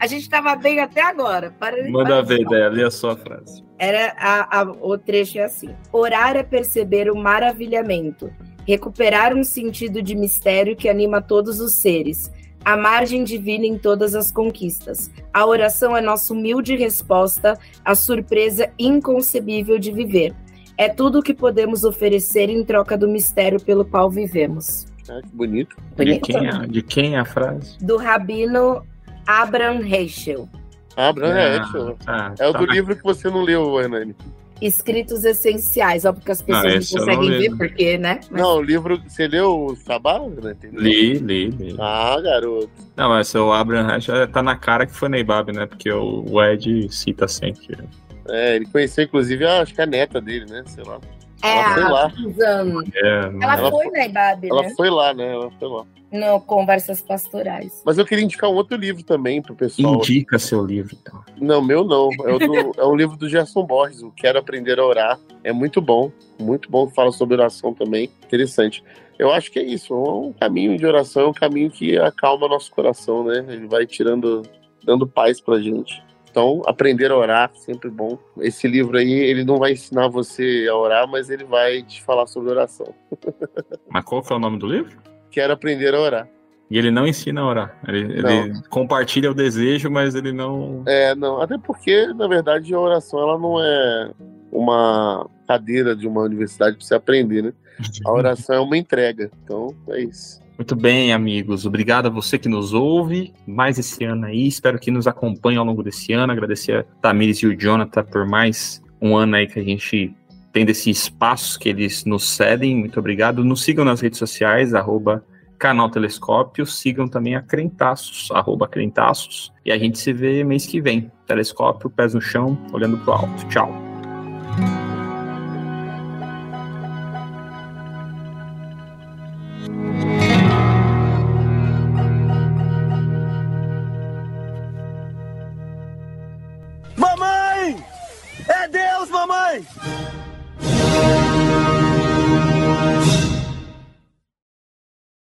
A gente tava bem até agora. Para, Manda para ver, ideia, lê a sua frase. Era a, a, o trecho é assim: Orar é perceber o maravilhamento, recuperar um sentido de mistério que anima todos os seres a margem divina em todas as conquistas. A oração é nossa humilde resposta à surpresa inconcebível de viver. É tudo o que podemos oferecer em troca do mistério pelo qual vivemos. Ah, que bonito. De quem, é, de quem é a frase? Do rabino Abraham Heschel. Abraham ah, Heschel. Ah, é o tá. do livro que você não leu, Hernani escritos essenciais. Óbvio que as pessoas não, não conseguem ver, porque, né? Mas... Não, o livro. Você leu o Sabá? Né? Li, li, li. Ah, garoto. Não, mas o Abraham já tá na cara que foi Neibab, né? Porque o Ed cita sempre. É, ele conheceu, inclusive, acho que a neta dele, né? Sei lá. É, ela foi lá. É, ela, ela foi na Ibabe, né? Ela foi lá, né? Ela foi lá. No Conversas Pastorais. Mas eu queria indicar um outro livro também pro pessoal. Indica seu livro, então. Não, meu não. É, o do, é um livro do Gerson Borges, o Quero Aprender a Orar. É muito bom, muito bom. Fala sobre oração também. Interessante. Eu acho que é isso. É um caminho de oração, é um caminho que acalma nosso coração, né? Ele vai tirando, dando paz pra gente. Então, aprender a orar, sempre bom. Esse livro aí, ele não vai ensinar você a orar, mas ele vai te falar sobre oração. Mas qual que é o nome do livro? Quero aprender a orar. E ele não ensina a orar. Ele, ele, compartilha o desejo, mas ele não. É, não. Até porque, na verdade, a oração ela não é uma cadeira de uma universidade para você aprender, né? A oração é uma entrega. Então, é isso. Muito bem, amigos. Obrigado a você que nos ouve mais esse ano aí. Espero que nos acompanhe ao longo desse ano. Agradecer a Tamires e o Jonathan por mais um ano aí que a gente tem desse espaço que eles nos cedem. Muito obrigado. Nos sigam nas redes sociais, arroba canal Telescópio. Sigam também a Crentaços, arroba Crentaços. E a gente se vê mês que vem. Telescópio, pés no chão, olhando pro alto. Tchau. É Deus, mamãe!